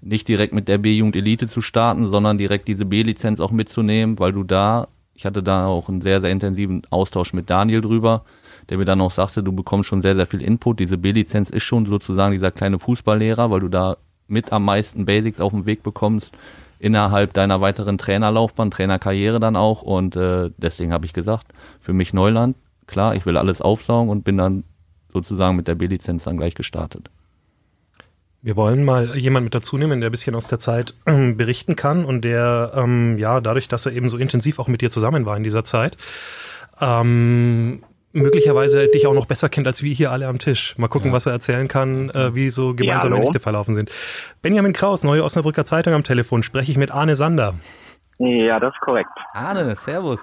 nicht direkt mit der B-Jugend Elite zu starten, sondern direkt diese B-Lizenz auch mitzunehmen, weil du da, ich hatte da auch einen sehr, sehr intensiven Austausch mit Daniel drüber, der mir dann auch sagte, du bekommst schon sehr, sehr viel Input. Diese B-Lizenz ist schon sozusagen dieser kleine Fußballlehrer, weil du da mit am meisten Basics auf den Weg bekommst innerhalb deiner weiteren Trainerlaufbahn, Trainerkarriere dann auch. Und äh, deswegen habe ich gesagt, für mich Neuland, klar, ich will alles aufsaugen und bin dann sozusagen mit der B-Lizenz dann gleich gestartet. Wir wollen mal jemanden mit dazu nehmen, der ein bisschen aus der Zeit äh, berichten kann und der, ähm, ja, dadurch, dass er eben so intensiv auch mit dir zusammen war in dieser Zeit, ähm, möglicherweise dich auch noch besser kennt als wir hier alle am Tisch. Mal gucken, ja. was er erzählen kann, äh, wie so gemeinsame ja, Nächte verlaufen sind. Benjamin Kraus, Neue Osnabrücker Zeitung am Telefon, spreche ich mit Arne Sander. Ja, das ist korrekt. Arne, servus.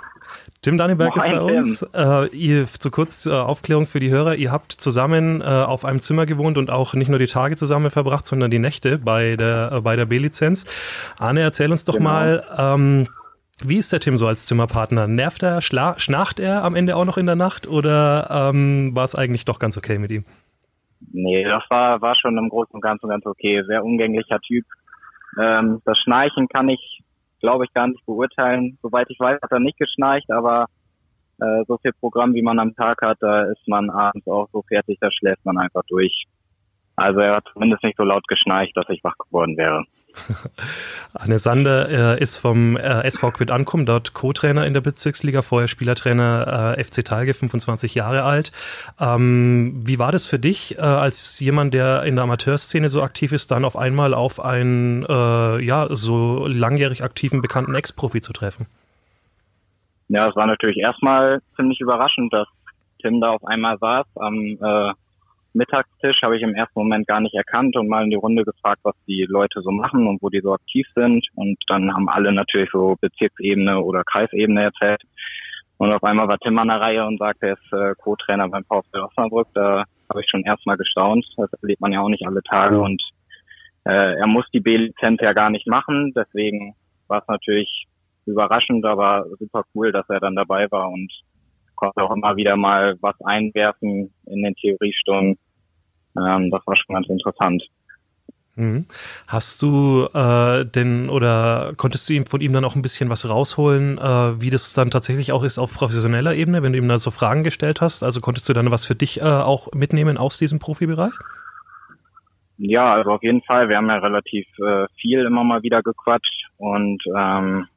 Tim Danneberg ist bei uns. Äh, ihr, zu kurz äh, Aufklärung für die Hörer, ihr habt zusammen äh, auf einem Zimmer gewohnt und auch nicht nur die Tage zusammen verbracht, sondern die Nächte bei der, äh, bei der B-Lizenz. Arne, erzähl uns doch genau. mal, ähm, wie ist der Tim so als Zimmerpartner? Nervt er, schnarcht er am Ende auch noch in der Nacht oder ähm, war es eigentlich doch ganz okay mit ihm? Nee, das war, war schon im Großen und Ganzen ganz okay. Sehr umgänglicher Typ. Ähm, das Schnarchen kann ich glaube ich, gar nicht beurteilen. Soweit ich weiß, hat er nicht geschnarcht, aber äh, so viel Programm, wie man am Tag hat, da ist man abends auch so fertig, da schläft man einfach durch. Also er hat zumindest nicht so laut geschnarcht, dass ich wach geworden wäre. Anne Sander äh, ist vom äh, SV Quid Ankum, dort Co-Trainer in der Bezirksliga, vorher Spielertrainer äh, FC Talge, 25 Jahre alt. Ähm, wie war das für dich, äh, als jemand, der in der Amateurszene so aktiv ist, dann auf einmal auf einen äh, ja, so langjährig aktiven, bekannten Ex-Profi zu treffen? Ja, es war natürlich erstmal ziemlich überraschend, dass Tim da auf einmal saß am äh, Mittagstisch habe ich im ersten Moment gar nicht erkannt und mal in die Runde gefragt, was die Leute so machen und wo die so aktiv sind. Und dann haben alle natürlich so Bezirksebene oder Kreisebene erzählt. Und auf einmal war Tim an der Reihe und sagte, er ist äh, Co-Trainer beim VfB Osnabrück. Da habe ich schon erstmal gestaunt. Das erlebt man ja auch nicht alle Tage. Und äh, er muss die B-Lizenz ja gar nicht machen. Deswegen war es natürlich überraschend, aber super cool, dass er dann dabei war und konnte auch immer wieder mal was einwerfen in den Theoriestunden. Ähm, das war schon ganz interessant. Mhm. Hast du äh, denn oder konntest du ihm von ihm dann auch ein bisschen was rausholen, äh, wie das dann tatsächlich auch ist auf professioneller Ebene, wenn du ihm da so Fragen gestellt hast? Also konntest du dann was für dich äh, auch mitnehmen aus diesem Profibereich? Ja, also auf jeden Fall. Wir haben ja relativ äh, viel immer mal wieder gequatscht und ähm,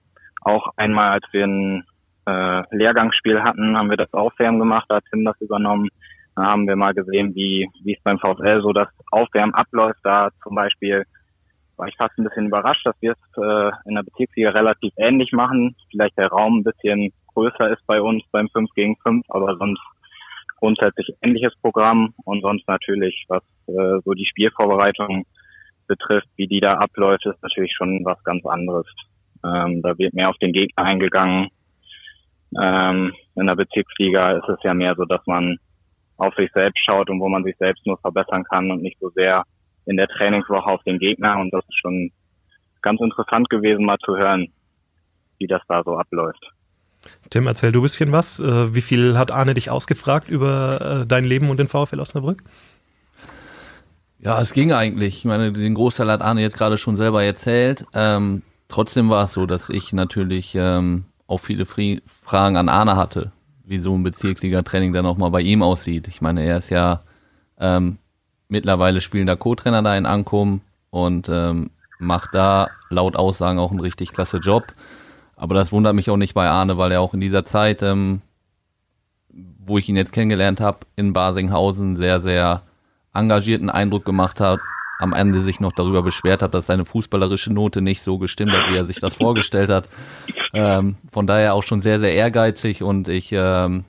auch einmal, als wir ein äh, Lehrgangsspiel hatten, haben wir das Aufwärmen gemacht, da hat Tim das übernommen. Da haben wir mal gesehen, wie, wie es beim VfL so das Aufwärmen abläuft. Da zum Beispiel war ich fast ein bisschen überrascht, dass wir es äh, in der Bezirksliga relativ ähnlich machen. Vielleicht der Raum ein bisschen größer ist bei uns beim 5 gegen 5, aber sonst grundsätzlich ähnliches Programm und sonst natürlich, was äh, so die Spielvorbereitung betrifft, wie die da abläuft, ist natürlich schon was ganz anderes. Ähm, da wird mehr auf den Gegner eingegangen, ähm, in der Bezirksliga ist es ja mehr so, dass man auf sich selbst schaut und wo man sich selbst nur verbessern kann und nicht so sehr in der Trainingswoche auf den Gegner. Und das ist schon ganz interessant gewesen, mal zu hören, wie das da so abläuft. Tim, erzähl du ein bisschen was. Äh, wie viel hat Arne dich ausgefragt über äh, dein Leben und den VfL Osnabrück? Ja, es ging eigentlich. Ich meine, den Großteil hat Arne jetzt gerade schon selber erzählt. Ähm, trotzdem war es so, dass ich natürlich ähm, auch viele Fragen an Arne hatte, wie so ein Bezirksliga-Training dann auch mal bei ihm aussieht. Ich meine, er ist ja ähm, mittlerweile spielender Co-Trainer da in Ankum und ähm, macht da laut Aussagen auch einen richtig klasse Job. Aber das wundert mich auch nicht bei Arne, weil er auch in dieser Zeit, ähm, wo ich ihn jetzt kennengelernt habe, in Basinghausen sehr, sehr engagierten Eindruck gemacht hat. Am Ende sich noch darüber beschwert hat, dass seine fußballerische Note nicht so gestimmt hat, wie er sich das vorgestellt hat. Ähm, von daher auch schon sehr, sehr ehrgeizig und ich ähm,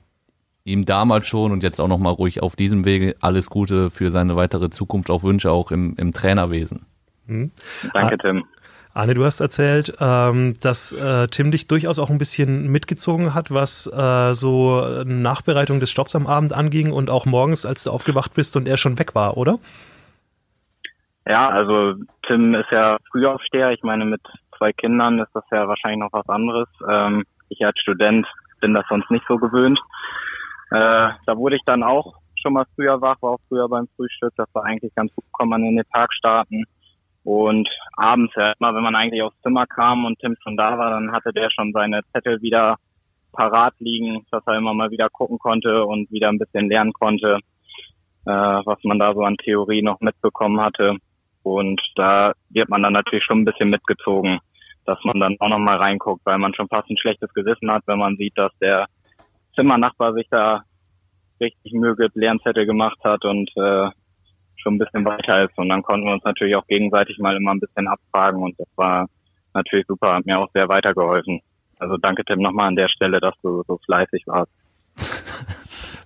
ihm damals schon und jetzt auch nochmal ruhig auf diesem Wege alles Gute für seine weitere Zukunft auch wünsche, auch im, im Trainerwesen. Mhm. Danke, Tim. Arne, du hast erzählt, ähm, dass äh, Tim dich durchaus auch ein bisschen mitgezogen hat, was äh, so Nachbereitung des Stoffs am Abend anging und auch morgens, als du aufgewacht bist und er schon weg war, oder? Ja, also Tim ist ja Frühaufsteher. Ich meine, mit zwei Kindern ist das ja wahrscheinlich noch was anderes. Ähm, ich als Student bin das sonst nicht so gewöhnt. Äh, da wurde ich dann auch schon mal früher wach, war auch früher beim Frühstück. Das war eigentlich ganz gut, kann man in den Tag starten. Und abends, ja, immer wenn man eigentlich aufs Zimmer kam und Tim schon da war, dann hatte der schon seine Zettel wieder parat liegen, dass er immer mal wieder gucken konnte und wieder ein bisschen lernen konnte, äh, was man da so an Theorie noch mitbekommen hatte. Und da wird man dann natürlich schon ein bisschen mitgezogen, dass man dann auch noch mal reinguckt, weil man schon fast ein schlechtes Gewissen hat, wenn man sieht, dass der Zimmernachbar sich da richtig gibt, Lernzettel gemacht hat und äh, schon ein bisschen weiter ist. Und dann konnten wir uns natürlich auch gegenseitig mal immer ein bisschen abfragen und das war natürlich super, hat mir auch sehr weitergeholfen. Also danke Tim nochmal an der Stelle, dass du so fleißig warst.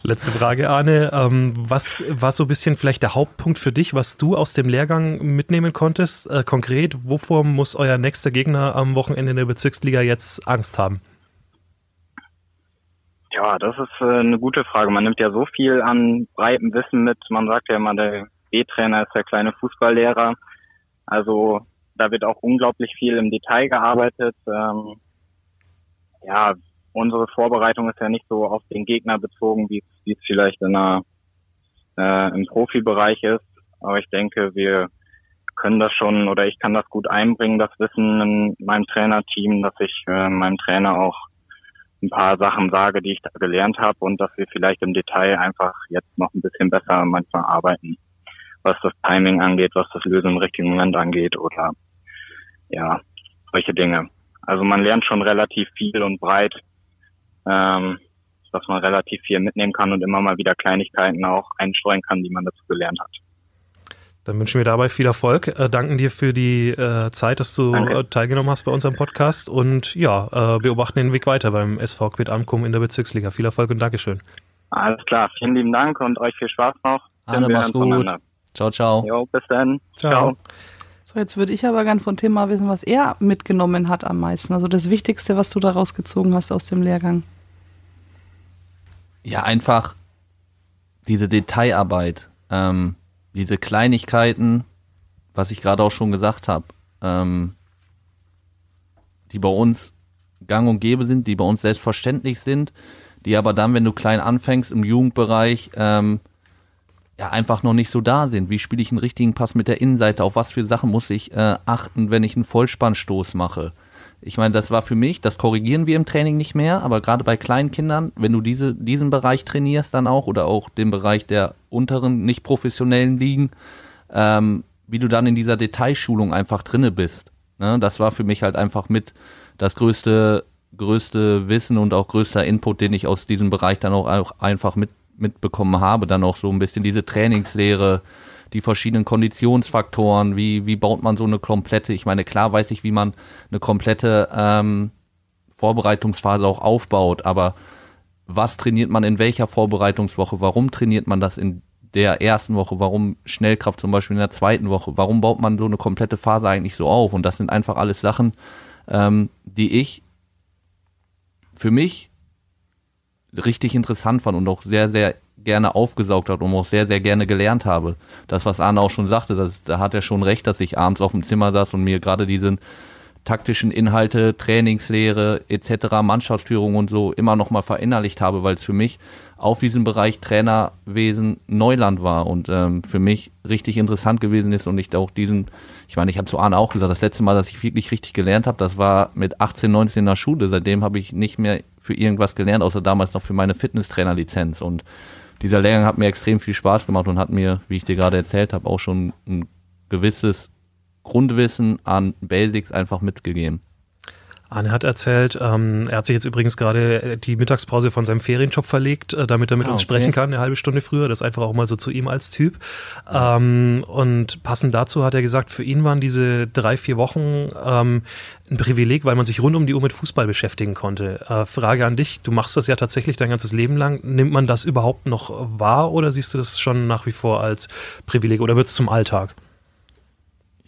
Letzte Frage, Arne. Ähm, was war so ein bisschen vielleicht der Hauptpunkt für dich, was du aus dem Lehrgang mitnehmen konntest? Äh, konkret, wovor muss euer nächster Gegner am Wochenende in der Bezirksliga jetzt Angst haben? Ja, das ist äh, eine gute Frage. Man nimmt ja so viel an breitem Wissen mit. Man sagt ja immer, der B-Trainer ist der kleine Fußballlehrer. Also da wird auch unglaublich viel im Detail gearbeitet. Ähm, ja, unsere Vorbereitung ist ja nicht so auf den Gegner bezogen, wie es vielleicht in einer, äh, im Profibereich ist. Aber ich denke, wir können das schon oder ich kann das gut einbringen, das Wissen in meinem Trainerteam, dass ich äh, meinem Trainer auch ein paar Sachen sage, die ich da gelernt habe und dass wir vielleicht im Detail einfach jetzt noch ein bisschen besser manchmal arbeiten, was das Timing angeht, was das Lösen im richtigen Moment angeht oder ja, solche Dinge. Also man lernt schon relativ viel und breit, ähm, dass man relativ viel mitnehmen kann und immer mal wieder Kleinigkeiten auch einstreuen kann, die man dazu gelernt hat. Dann wünschen wir dabei viel Erfolg. Äh, danken dir für die äh, Zeit, dass du äh, teilgenommen hast bei unserem Podcast und ja, äh, beobachten den Weg weiter beim SV Quid Amkum in der Bezirksliga. Viel Erfolg und Dankeschön. Alles klar, vielen lieben Dank und euch viel Spaß noch. Arne, mach's gut. Ciao, ciao. Jo, bis dann. Ciao. ciao. So, jetzt würde ich aber gern von Tim mal wissen, was er mitgenommen hat am meisten. Also das Wichtigste, was du da rausgezogen hast aus dem Lehrgang. Ja, einfach diese Detailarbeit. Ähm, diese Kleinigkeiten, was ich gerade auch schon gesagt habe, ähm, die bei uns gang und gäbe sind, die bei uns selbstverständlich sind, die aber dann, wenn du klein anfängst im Jugendbereich, ähm, ja einfach noch nicht so da sind. Wie spiele ich einen richtigen Pass mit der Innenseite? Auf was für Sachen muss ich äh, achten, wenn ich einen Vollspannstoß mache? Ich meine, das war für mich, das korrigieren wir im Training nicht mehr, aber gerade bei kleinen Kindern, wenn du diese, diesen Bereich trainierst dann auch oder auch den Bereich der unteren, nicht professionellen Ligen, ähm, wie du dann in dieser Detailschulung einfach drinne bist. Ne? Das war für mich halt einfach mit das größte, größte Wissen und auch größter Input, den ich aus diesem Bereich dann auch, auch einfach mit, mitbekommen habe. Dann auch so ein bisschen diese Trainingslehre, die verschiedenen Konditionsfaktoren, wie, wie baut man so eine komplette, ich meine, klar weiß ich, wie man eine komplette ähm, Vorbereitungsphase auch aufbaut, aber was trainiert man in welcher Vorbereitungswoche, warum trainiert man das in der ersten Woche, warum Schnellkraft zum Beispiel in der zweiten Woche, warum baut man so eine komplette Phase eigentlich so auf? Und das sind einfach alles Sachen, ähm, die ich für mich richtig interessant fand und auch sehr, sehr gerne aufgesaugt hat und auch sehr, sehr gerne gelernt habe. Das, was Arne auch schon sagte, das, da hat er schon recht, dass ich abends auf dem Zimmer saß und mir gerade diesen taktischen Inhalte, Trainingslehre etc., Mannschaftsführung und so immer noch mal verinnerlicht habe, weil es für mich auf diesem Bereich Trainerwesen Neuland war und ähm, für mich richtig interessant gewesen ist und ich auch diesen, ich meine, ich habe zu Arne auch gesagt, das letzte Mal, dass ich wirklich richtig gelernt habe, das war mit 18, 19 in der Schule. Seitdem habe ich nicht mehr für irgendwas gelernt, außer damals noch für meine Fitnesstrainerlizenz und dieser Lehrgang hat mir extrem viel Spaß gemacht und hat mir, wie ich dir gerade erzählt habe, auch schon ein gewisses Grundwissen an Basics einfach mitgegeben. Arne hat erzählt, ähm, er hat sich jetzt übrigens gerade die Mittagspause von seinem Ferienjob verlegt, äh, damit er mit Ah, uns okay. sprechen kann, eine halbe Stunde früher. Das ist einfach auch mal so zu ihm als Typ. Ähm, und passend dazu hat er gesagt, für ihn waren diese drei, vier Wochen ähm, ein Privileg, weil man sich rund um die Uhr mit Fußball beschäftigen konnte. Äh, Frage an dich, du machst das ja tatsächlich dein ganzes Leben lang. Nimmt man das überhaupt noch wahr oder siehst du das schon nach wie vor als Privileg oder wird es zum Alltag?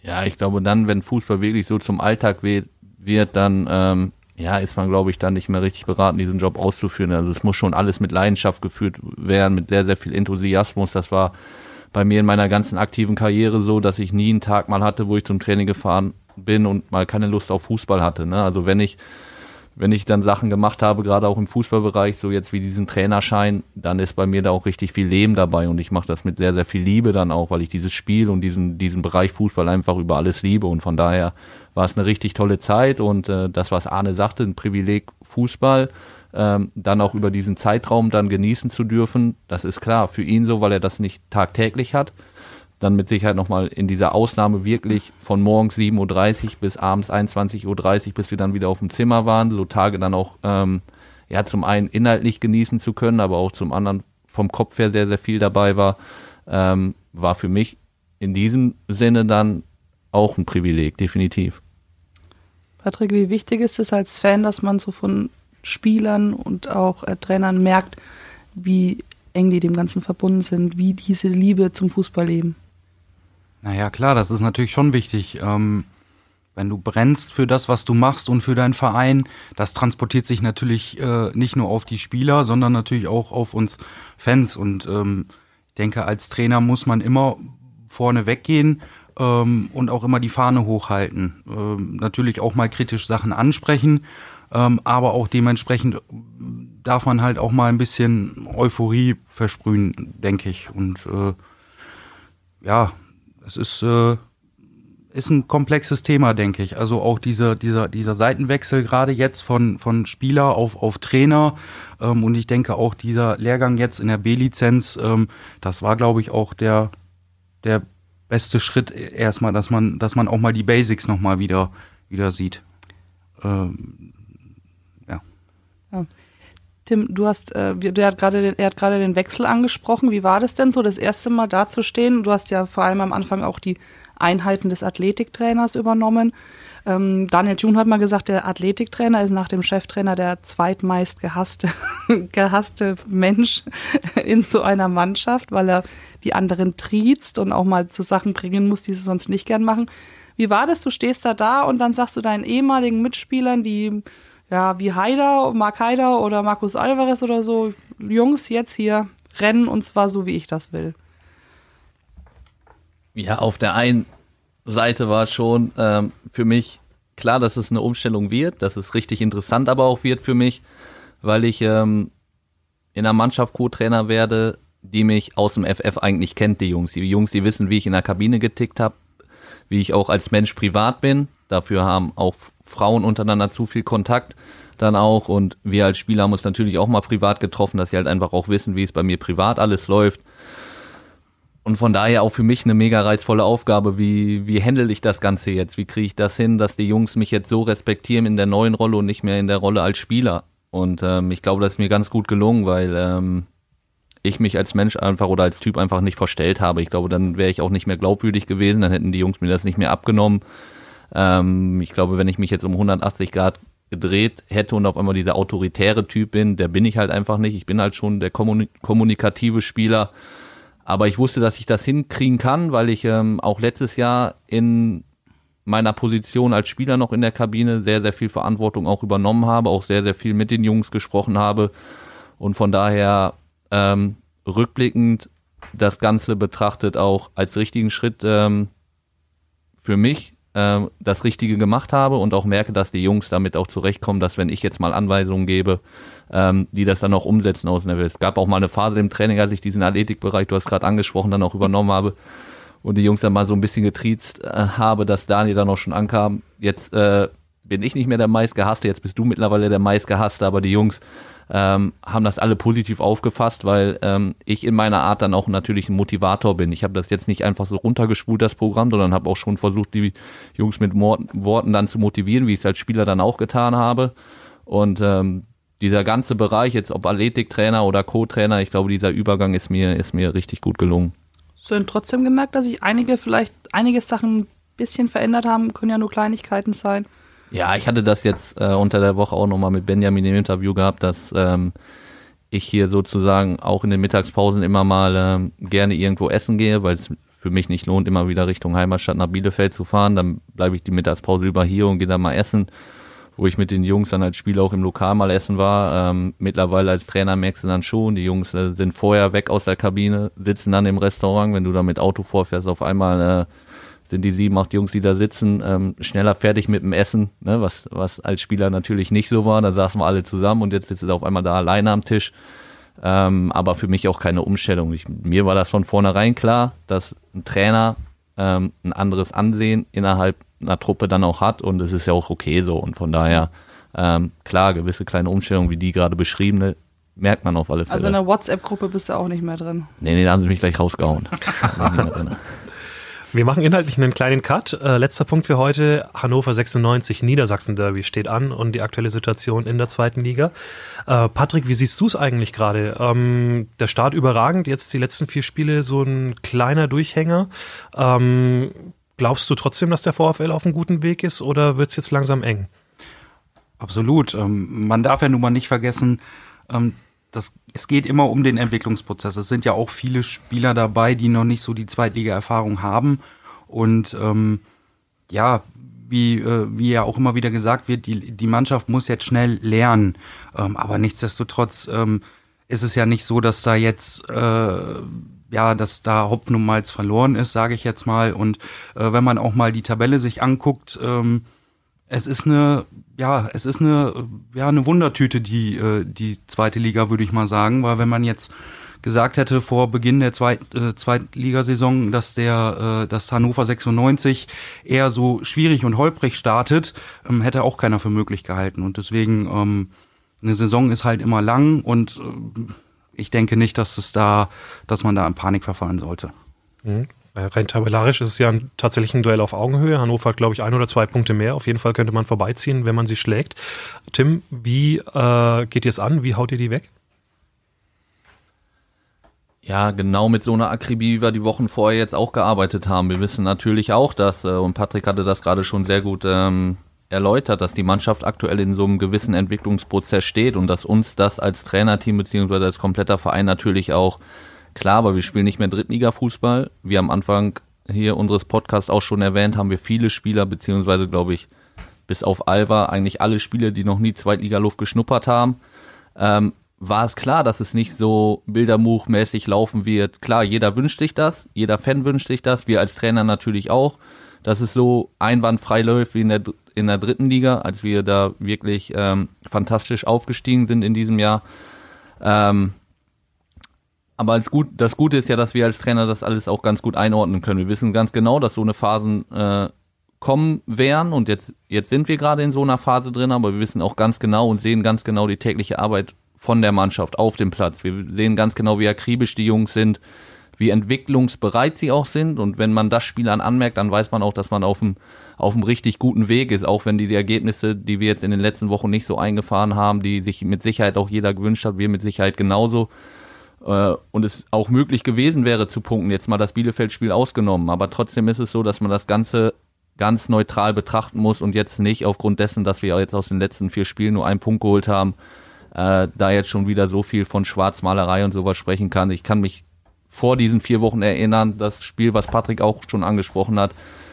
Ja, ich glaube dann, wenn Fußball wirklich so zum Alltag we- wird, dann ähm, ja, ist man, glaube ich, dann nicht mehr richtig beraten, diesen Job auszuführen. Also es muss schon alles mit Leidenschaft geführt werden, mit sehr, sehr viel Enthusiasmus. Das war bei mir in meiner ganzen aktiven Karriere so, dass ich nie einen Tag mal hatte, wo ich zum Training gefahren bin und mal keine Lust auf Fußball hatte. Ne? Also wenn ich wenn ich dann Sachen gemacht habe, gerade auch im Fußballbereich, so jetzt wie diesen Trainerschein, dann ist bei mir da auch richtig viel Leben dabei und ich mache das mit sehr, sehr viel Liebe dann auch, weil ich dieses Spiel und diesen, diesen Bereich Fußball einfach über alles liebe und von daher war es eine richtig tolle Zeit und äh, das, was Arne sagte, ein Privileg Fußball, ähm, dann auch über diesen Zeitraum dann genießen zu dürfen, das ist klar, für ihn so, weil er das nicht tagtäglich hat, dann mit Sicherheit nochmal in dieser Ausnahme wirklich von morgens 7.30 Uhr bis abends 21.30 Uhr, bis wir dann wieder auf dem Zimmer waren, so Tage dann auch, ähm, ja, zum einen inhaltlich genießen zu können, aber auch zum anderen vom Kopf her sehr, sehr viel dabei war, ähm, war für mich in diesem Sinne dann auch ein Privileg, definitiv. Patrick, wie wichtig ist es als Fan, dass man so von Spielern und auch äh, Trainern merkt, wie eng die dem Ganzen verbunden sind, wie diese Liebe zum Fußball leben? Naja, klar, das ist natürlich schon wichtig. Ähm, wenn du brennst für das, was du machst und für deinen Verein, das transportiert sich natürlich äh, nicht nur auf die Spieler, sondern natürlich auch auf uns Fans. Und ähm, ich denke, als Trainer muss man immer vorne weggehen ähm, und auch immer die Fahne hochhalten. Ähm, natürlich auch mal kritisch Sachen ansprechen, ähm, aber auch dementsprechend darf man halt auch mal ein bisschen Euphorie versprühen, denke ich. Und äh, ja, es ist, äh, ist ein komplexes Thema, denke ich. Also auch dieser, dieser, dieser Seitenwechsel gerade jetzt von, von Spieler auf, auf Trainer. Ähm, und ich denke auch dieser Lehrgang jetzt in der B-Lizenz, ähm, das war, glaube ich, auch der, der beste Schritt erstmal, dass man, dass man auch mal die Basics nochmal wieder, wieder sieht. Ähm, Tim, du hast, äh, der hat gerade, er hat gerade den Wechsel angesprochen. Wie war das denn so, das erste Mal dazustehen? Du hast ja vor allem am Anfang auch die Einheiten des Athletiktrainers übernommen. Ähm, Daniel Thun hat mal gesagt, der Athletiktrainer ist nach dem Cheftrainer der zweitmeist gehasste, gehasste Mensch in so einer Mannschaft, weil er die anderen triezt und auch mal zu Sachen bringen muss, die sie sonst nicht gern machen. Wie war das? Du stehst da da und dann sagst du deinen ehemaligen Mitspielern, die ja, wie Haider, Mark Haider oder Markus Alvarez oder so, Jungs, jetzt hier rennen und zwar so, wie ich das will. Ja, auf der einen Seite war schon ähm, für mich klar, dass es eine Umstellung wird, dass es richtig interessant aber auch wird für mich, weil ich ähm, in einer Mannschaft Co-Trainer werde, die mich aus dem FF eigentlich kennt, die Jungs. Die Jungs, die wissen, wie ich in der Kabine getickt habe, wie ich auch als Mensch privat bin. Dafür haben auch Frauen untereinander zu viel Kontakt dann auch und wir als Spieler haben uns natürlich auch mal privat getroffen, dass sie halt einfach auch wissen, wie es bei mir privat alles läuft. Und von daher auch für mich eine mega reizvolle Aufgabe. Wie, wie handle ich das Ganze jetzt? Wie kriege ich das hin, dass die Jungs mich jetzt so respektieren in der neuen Rolle und nicht mehr in der Rolle als Spieler? Und ähm, ich glaube, das ist mir ganz gut gelungen, weil ähm, ich mich als Mensch einfach oder als Typ einfach nicht verstellt habe. Ich glaube, dann wäre ich auch nicht mehr glaubwürdig gewesen, dann hätten die Jungs mir das nicht mehr abgenommen. Ähm, ich glaube, wenn ich mich jetzt um 180 Grad gedreht hätte und auf einmal dieser autoritäre Typ bin, der bin ich halt einfach nicht. Ich bin halt schon der kommuni kommunikative Spieler. Aber ich wusste, dass ich das hinkriegen kann, weil ich ähm, auch letztes Jahr in meiner Position als Spieler noch in der Kabine sehr, sehr viel Verantwortung auch übernommen habe, auch sehr, sehr viel mit den Jungs gesprochen habe. Und von daher ähm, rückblickend das Ganze betrachtet auch als richtigen Schritt ähm, für mich ähm, das Richtige gemacht habe und auch merke, dass die Jungs damit auch zurechtkommen, dass wenn ich jetzt mal Anweisungen gebe, ähm, die das dann auch umsetzen aus Level. Es gab auch mal eine Phase im Training, als ich diesen Athletikbereich, du hast gerade angesprochen, dann auch übernommen habe und die Jungs dann mal so ein bisschen getriezt äh, habe, dass Daniel dann auch schon ankam. Jetzt äh, bin ich nicht mehr der meistgehasste, jetzt bist du mittlerweile der meistgehasste, aber die Jungs ähm, haben das alle positiv aufgefasst, weil ähm, ich in meiner Art dann auch natürlich ein Motivator bin. Ich habe das jetzt nicht einfach so runtergespult, das Programm, sondern habe auch schon versucht, die Jungs mit Worten dann zu motivieren, wie ich es als Spieler dann auch getan habe. Und ähm, dieser ganze Bereich, jetzt ob Athletiktrainer oder Co-Trainer, ich glaube, dieser Übergang ist mir, ist mir richtig gut gelungen. So, und trotzdem gemerkt, dass sich einige vielleicht, einige Sachen ein bisschen verändert haben, können ja nur Kleinigkeiten sein. Ja, ich hatte das jetzt äh, unter der Woche auch nochmal mit Benjamin im Interview gehabt, dass ähm, ich hier sozusagen auch in den Mittagspausen immer mal ähm, gerne irgendwo essen gehe, weil es für mich nicht lohnt, immer wieder Richtung Heimatstadt nach Bielefeld zu fahren. Dann bleibe ich die Mittagspause über hier und gehe da mal essen, wo ich mit den Jungs dann als Spieler auch im Lokal mal essen war. Ähm, mittlerweile als Trainer merkst du dann schon, die Jungs äh, sind vorher weg aus der Kabine, sitzen dann im Restaurant. Wenn du da mit Auto vorfährst, auf einmal äh, sind die sieben, acht Jungs, die da sitzen, ähm, schneller fertig mit dem Essen, ne, was, was als Spieler natürlich nicht so war. Da saßen wir alle zusammen und jetzt sitzen sie auf einmal da alleine am Tisch. Ähm, aber für mich auch keine Umstellung. Ich, mir war das von vornherein klar, dass ein Trainer ähm, ein anderes Ansehen innerhalb einer Truppe dann auch hat und es ist ja auch okay so. Und von daher, ähm, klar, gewisse kleine Umstellungen wie die gerade beschriebene, merkt man auf alle Fälle. Also in der WhatsApp-Gruppe bist du auch nicht mehr drin. Nee, nee, da haben sie mich gleich rausgehauen. Wir machen inhaltlich einen kleinen Cut. Äh, letzter Punkt für heute. Hannover 96 Niedersachsen Derby steht an und die aktuelle Situation in der zweiten Liga. Äh, Patrick, wie siehst du es eigentlich gerade? Ähm, der Start überragend, jetzt die letzten vier Spiele so ein kleiner Durchhänger. Ähm, glaubst du trotzdem, dass der VfL auf einem guten Weg ist oder wird es jetzt langsam eng? Absolut. Ähm, man darf ja nun mal nicht vergessen, ähm, das, es geht immer um den Entwicklungsprozess. Es sind ja auch viele Spieler dabei, die noch nicht so die Zweitliga-Erfahrung haben. Und ähm, ja, wie, äh, wie ja auch immer wieder gesagt wird, die, die Mannschaft muss jetzt schnell lernen. Ähm, aber nichtsdestotrotz ähm, ist es ja nicht so, dass da jetzt äh, ja, dass da Hopfen und Malz verloren ist, sage ich jetzt mal. Und äh, wenn man auch mal die Tabelle sich anguckt, ähm, es ist eine, ja, es ist eine, ja, eine Wundertüte, die, äh, die zweite Liga, würde ich mal sagen, weil wenn man jetzt gesagt hätte vor Beginn der Zweit, äh, Zweitligasaison, dass der, äh, dass Hannover 96 eher so schwierig und holprig startet, ähm, hätte auch keiner für möglich gehalten. Und deswegen, ähm, eine Saison ist halt immer lang und äh, ich denke nicht, dass es da, dass man da in Panik verfallen sollte. Mhm. Äh, rein tabellarisch ist es ja ein, tatsächlich ein Duell auf Augenhöhe. Hannover hat, glaube ich, ein oder zwei Punkte mehr. Auf jeden Fall könnte man vorbeiziehen, wenn man sie schlägt. Tim, wie äh, geht ihr es an? Wie haut ihr die weg? Ja, genau mit so einer Akribie, wie wir die Wochen vorher jetzt auch gearbeitet haben. Wir wissen natürlich auch, dass, äh, und Patrick hatte das gerade schon sehr gut ähm, erläutert, dass die Mannschaft aktuell in so einem gewissen Entwicklungsprozess steht und dass uns das als Trainerteam beziehungsweise als kompletter Verein natürlich auch Klar, aber wir spielen nicht mehr Drittliga-Fußball. Wie am Anfang hier unseres Podcasts auch schon erwähnt, haben wir viele Spieler, beziehungsweise glaube ich, bis auf Alva, eigentlich alle Spieler, die noch nie Zweitliga-Luft geschnuppert haben. Ähm, war es klar, dass es nicht so bilderbuchmäßig laufen wird. Klar, jeder wünscht sich das, jeder Fan wünscht sich das, wir als Trainer natürlich auch, dass es so einwandfrei läuft wie in der, in der dritten Liga, als wir da wirklich ähm, fantastisch aufgestiegen sind in diesem Jahr. Ähm, aber als gut, das Gute ist ja, dass wir als Trainer das alles auch ganz gut einordnen können. Wir wissen ganz genau, dass so eine Phasen äh, kommen werden und jetzt, jetzt sind wir gerade in so einer Phase drin, aber wir wissen auch ganz genau und sehen ganz genau die tägliche Arbeit von der Mannschaft auf dem Platz. Wir sehen ganz genau, wie akribisch die Jungs sind, wie entwicklungsbereit sie auch sind und wenn man das Spielern anmerkt, dann weiß man auch, dass man auf dem auf einem richtig guten Weg ist, auch wenn die, die Ergebnisse, die wir jetzt in den letzten Wochen nicht so eingefahren haben, die sich mit Sicherheit auch jeder gewünscht hat, wir mit Sicherheit genauso, und es auch möglich gewesen wäre zu punkten, jetzt mal das Bielefeld-Spiel ausgenommen. Aber trotzdem ist es so, dass man das Ganze ganz neutral betrachten muss und jetzt nicht aufgrund dessen, dass wir jetzt aus den letzten vier Spielen nur einen Punkt geholt haben, äh, da jetzt schon wieder so viel von Schwarzmalerei und sowas sprechen kann. Ich kann mich vor diesen vier Wochen erinnern, das Spiel, was Patrick auch schon angesprochen hat,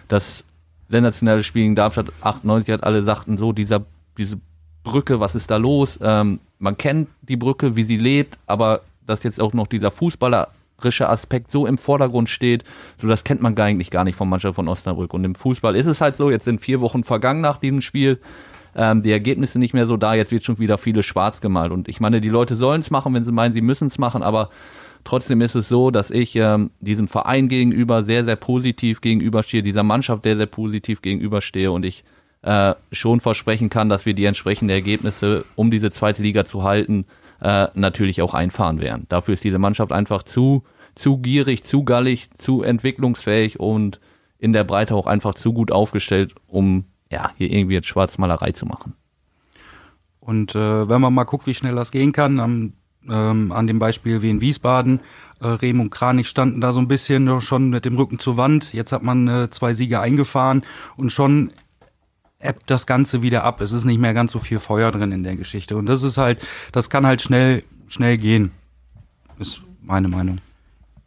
das sensationelle Spiel in Darmstadt 98 hat alle sagten so, dieser, diese Brücke, was ist da los? Ähm, man kennt die Brücke, wie sie lebt, aber dass jetzt auch noch dieser fußballerische Aspekt so im Vordergrund steht, so das kennt man eigentlich gar nicht vom Mannschaft von Osnabrück. Und im Fußball ist es halt so, jetzt sind vier Wochen vergangen nach diesem Spiel, ähm, die Ergebnisse nicht mehr so da, jetzt wird schon wieder vieles schwarz gemalt. Und ich meine, die Leute sollen es machen, wenn sie meinen, sie müssen es machen, aber trotzdem ist es so, dass ich ähm, diesem Verein gegenüber sehr, sehr positiv gegenüberstehe, dieser Mannschaft sehr, sehr positiv gegenüberstehe und ich äh, schon versprechen kann, dass wir die entsprechenden Ergebnisse, um diese zweite Liga zu halten, äh, natürlich auch einfahren werden. Dafür ist diese Mannschaft einfach zu, zu gierig, zu gallig, zu entwicklungsfähig und in der Breite auch einfach zu gut aufgestellt, um ja, hier irgendwie jetzt Schwarzmalerei zu machen. Und äh, wenn man mal guckt, wie schnell das gehen kann, am, ähm, an dem Beispiel wie in Wiesbaden, äh, Rehm und Kranich standen da so ein bisschen schon mit dem Rücken zur Wand. Jetzt hat man äh, zwei Siege eingefahren und schon ebbt das Ganze wieder ab. Es ist nicht mehr ganz so viel Feuer drin in der Geschichte. Und das ist halt, das kann halt schnell, schnell gehen. Ist meine Meinung.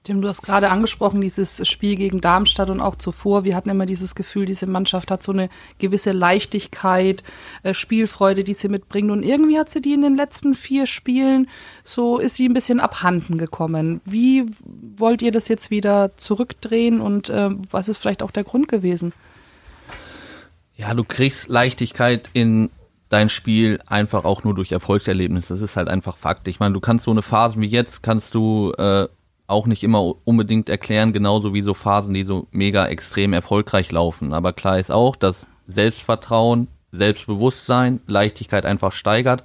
Tim, du hast gerade angesprochen, dieses Spiel gegen Darmstadt und auch zuvor. Wir hatten immer dieses Gefühl, diese Mannschaft hat so eine gewisse Leichtigkeit, äh, Spielfreude, die sie mitbringt. Und irgendwie hat sie die in den letzten vier Spielen, so ist sie ein bisschen abhanden gekommen. Wie wollt ihr das jetzt wieder zurückdrehen und äh, was ist vielleicht auch der Grund gewesen? Ja, du kriegst Leichtigkeit in dein Spiel einfach auch nur durch Erfolgserlebnisse. Das ist halt einfach Fakt. Ich meine, du kannst so eine Phase wie jetzt, kannst du äh, auch nicht immer unbedingt erklären, genauso wie so Phasen, die so mega extrem erfolgreich laufen. Aber klar ist auch, dass Selbstvertrauen, Selbstbewusstsein, Leichtigkeit einfach steigert.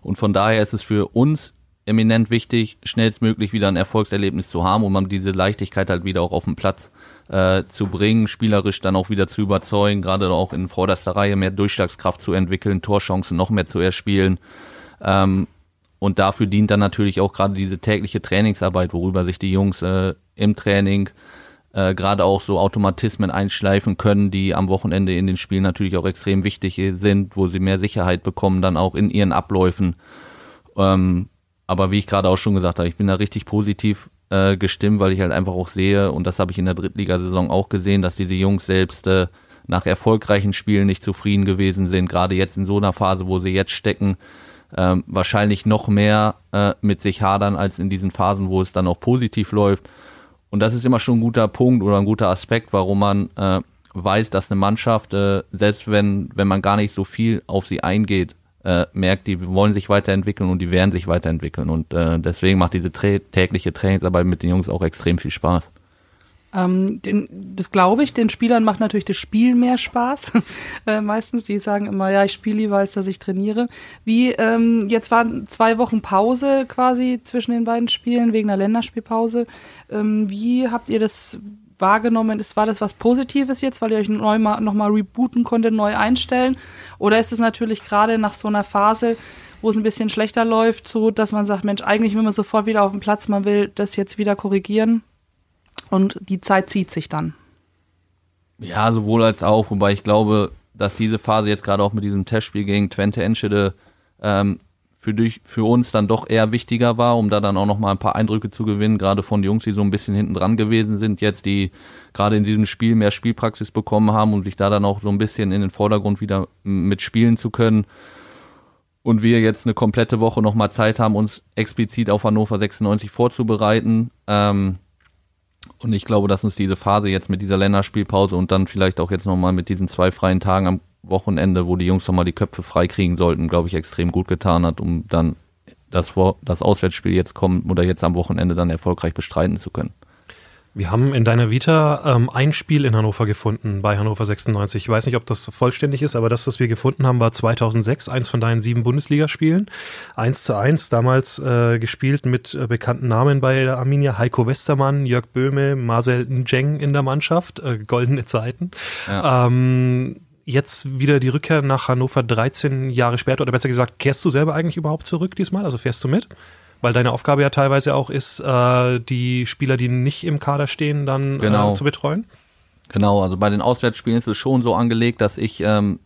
Und von daher ist es für uns eminent wichtig, schnellstmöglich wieder ein Erfolgserlebnis zu haben, um diese Leichtigkeit halt wieder auch auf den Platz äh, zu bringen, spielerisch dann auch wieder zu überzeugen, gerade auch in vorderster Reihe mehr Durchschlagskraft zu entwickeln, Torchancen noch mehr zu erspielen. Ähm, und dafür dient dann natürlich auch gerade diese tägliche Trainingsarbeit, worüber sich die Jungs äh, im Training äh, gerade auch so Automatismen einschleifen können, die am Wochenende in den Spielen natürlich auch extrem wichtig sind, wo sie mehr Sicherheit bekommen, dann auch in ihren Abläufen. Ähm, aber wie ich gerade auch schon gesagt habe, ich bin da richtig positiv äh, gestimmt, weil ich halt einfach auch sehe, und das habe ich in der Drittligasaison auch gesehen, dass diese Jungs selbst äh, nach erfolgreichen Spielen nicht zufrieden gewesen sind, gerade jetzt in so einer Phase, wo sie jetzt stecken, ähm, wahrscheinlich noch mehr äh, mit sich hadern als in diesen Phasen, wo es dann auch positiv läuft. Und das ist immer schon ein guter Punkt oder ein guter Aspekt, warum man äh, weiß, dass eine Mannschaft, äh, selbst wenn, wenn man gar nicht so viel auf sie eingeht, äh, merkt, die wollen sich weiterentwickeln und die werden sich weiterentwickeln. Und äh, deswegen macht diese tägliche Trainingsarbeit mit den Jungs auch extrem viel Spaß. Ähm, den, das glaube ich, den Spielern macht natürlich das Spiel mehr Spaß. äh, meistens, die sagen immer, ja, ich spiele lieber, als dass ich trainiere. Wie, ähm, jetzt waren zwei Wochen Pause quasi zwischen den beiden Spielen, wegen der Länderspielpause. Ähm, wie habt ihr das wahrgenommen? Ist, war das was Positives jetzt, weil ihr euch neu mal, nochmal rebooten konntet, neu einstellen? Oder ist es natürlich gerade nach so einer Phase, wo es ein bisschen schlechter läuft, so dass man sagt, Mensch, eigentlich will man sofort wieder auf den Platz, man will das jetzt wieder korrigieren? und die Zeit zieht sich dann. Ja, sowohl als auch, wobei ich glaube, dass diese Phase jetzt gerade auch mit diesem Testspiel gegen Twente Enschede ähm, für, dich, für uns dann doch eher wichtiger war, um da dann auch nochmal ein paar Eindrücke zu gewinnen, gerade von Jungs, die so ein bisschen hinten dran gewesen sind, jetzt die gerade in diesem Spiel mehr Spielpraxis bekommen haben und sich da dann auch so ein bisschen in den Vordergrund wieder mitspielen zu können. Und wir jetzt eine komplette Woche nochmal Zeit haben, uns explizit auf Hannover 96 vorzubereiten. Ähm, und ich glaube, dass uns diese Phase jetzt mit dieser Länderspielpause und dann vielleicht auch jetzt nochmal mit diesen zwei freien Tagen am Wochenende, wo die Jungs nochmal die Köpfe frei kriegen sollten, glaube ich, extrem gut getan hat, um dann das, das Auswärtsspiel jetzt kommen oder jetzt am Wochenende dann erfolgreich bestreiten zu können. Wir haben in deiner Vita ähm, ein Spiel in Hannover gefunden, bei Hannover 96. Ich weiß nicht, ob das vollständig ist, aber das, was wir gefunden haben, war 2006, eins von deinen sieben Bundesligaspielen. Eins zu eins, damals äh, gespielt mit äh, bekannten Namen bei der Arminia. Heiko Westermann, Jörg Böhme, Marcel Njeng in der Mannschaft. Äh, goldene Zeiten. Ja. Ähm, jetzt wieder die Rückkehr nach Hannover 13 Jahre später, oder besser gesagt, kehrst du selber eigentlich überhaupt zurück diesmal? Also fährst du mit? Weil deine Aufgabe ja teilweise auch ist, äh, die Spieler, die nicht im Kader stehen, dann äh, genau. äh, zu betreuen. Genau, also bei den Auswärtsspielen ist es schon so angelegt, dass ich ähm,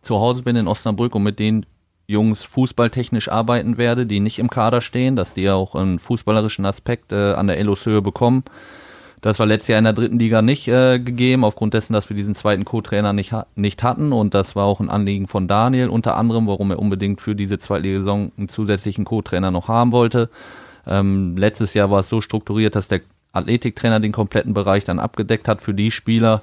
zu Hause bin in Osnabrück und mit den Jungs fußballtechnisch arbeiten werde, die nicht im Kader stehen, dass die auch einen fußballerischen Aspekt äh, an der Elos-Höhe bekommen. Das war letztes Jahr in der dritten Liga nicht äh, gegeben, aufgrund dessen, dass wir diesen zweiten Co-Trainer nicht, nicht hatten. Und das war auch ein Anliegen von Daniel, unter anderem, warum er unbedingt für diese Zweitligasaison einen zusätzlichen Co-Trainer noch haben wollte. Ähm, letztes Jahr war es so strukturiert, dass der Athletiktrainer den kompletten Bereich dann abgedeckt hat für die Spieler.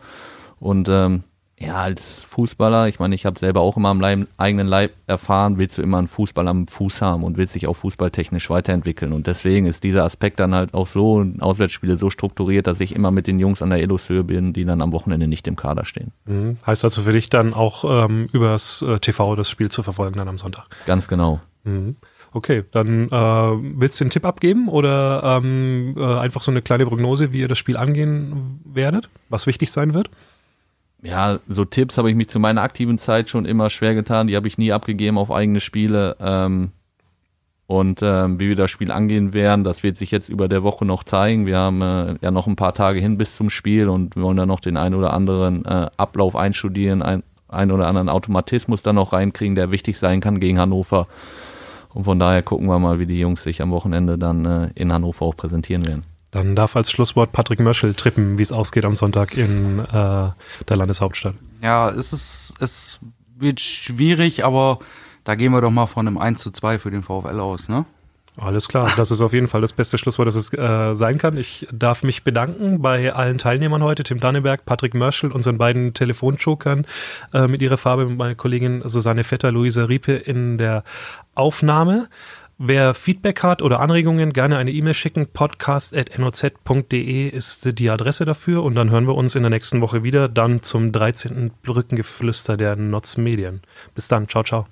Und ähm, ja, als Fußballer, ich meine, ich habe selber auch immer am Leib, eigenen Leib erfahren, willst du immer einen Fußball am Fuß haben und willst dich auch fußballtechnisch weiterentwickeln. Und deswegen ist dieser Aspekt dann halt auch so, Auswärtsspiele so strukturiert, dass ich immer mit den Jungs an der Elos-Höhe bin, die dann am Wochenende nicht im Kader stehen. Mhm. Heißt also für dich dann auch ähm, übers äh, TV das Spiel zu verfolgen dann am Sonntag? Ganz genau. Mhm. Okay, dann äh, willst du einen Tipp abgeben oder ähm, äh, einfach so eine kleine Prognose, wie ihr das Spiel angehen werdet, was wichtig sein wird? Ja, so Tipps habe ich mich zu meiner aktiven Zeit schon immer schwer getan. Die habe ich nie abgegeben auf eigene Spiele. Ähm, und ähm, wie wir das Spiel angehen werden, das wird sich jetzt über der Woche noch zeigen. Wir haben äh, ja noch ein paar Tage hin bis zum Spiel und wir wollen da noch den einen oder anderen äh, Ablauf einstudieren, ein, einen oder anderen Automatismus dann noch reinkriegen, der wichtig sein kann gegen Hannover. Und von daher gucken wir mal, wie die Jungs sich am Wochenende dann äh, in Hannover auch präsentieren werden. Dann darf als Schlusswort Patrick Möschel trippen, wie es ausgeht am Sonntag in äh, der Landeshauptstadt. Ja, es ist, es wird schwierig, aber da gehen wir doch mal von einem 1 zu 2 für den VfL aus, ne? Alles klar, das ist auf jeden Fall das beste Schlusswort, das es äh, sein kann. Ich darf mich bedanken bei allen Teilnehmern heute, Tim Danneberg, Patrick Mörschel, unseren beiden Telefonjokern äh, mit ihrer Farbe, mit meiner Kollegin Susanne Vetter, Luisa Riepe in der Aufnahme. Wer Feedback hat oder Anregungen, gerne eine E-Mail schicken. Podcast.noz.de ist die Adresse dafür. Und dann hören wir uns in der nächsten Woche wieder, dann zum 13. Brückengeflüster der Notz Medien. Bis dann. Ciao, ciao.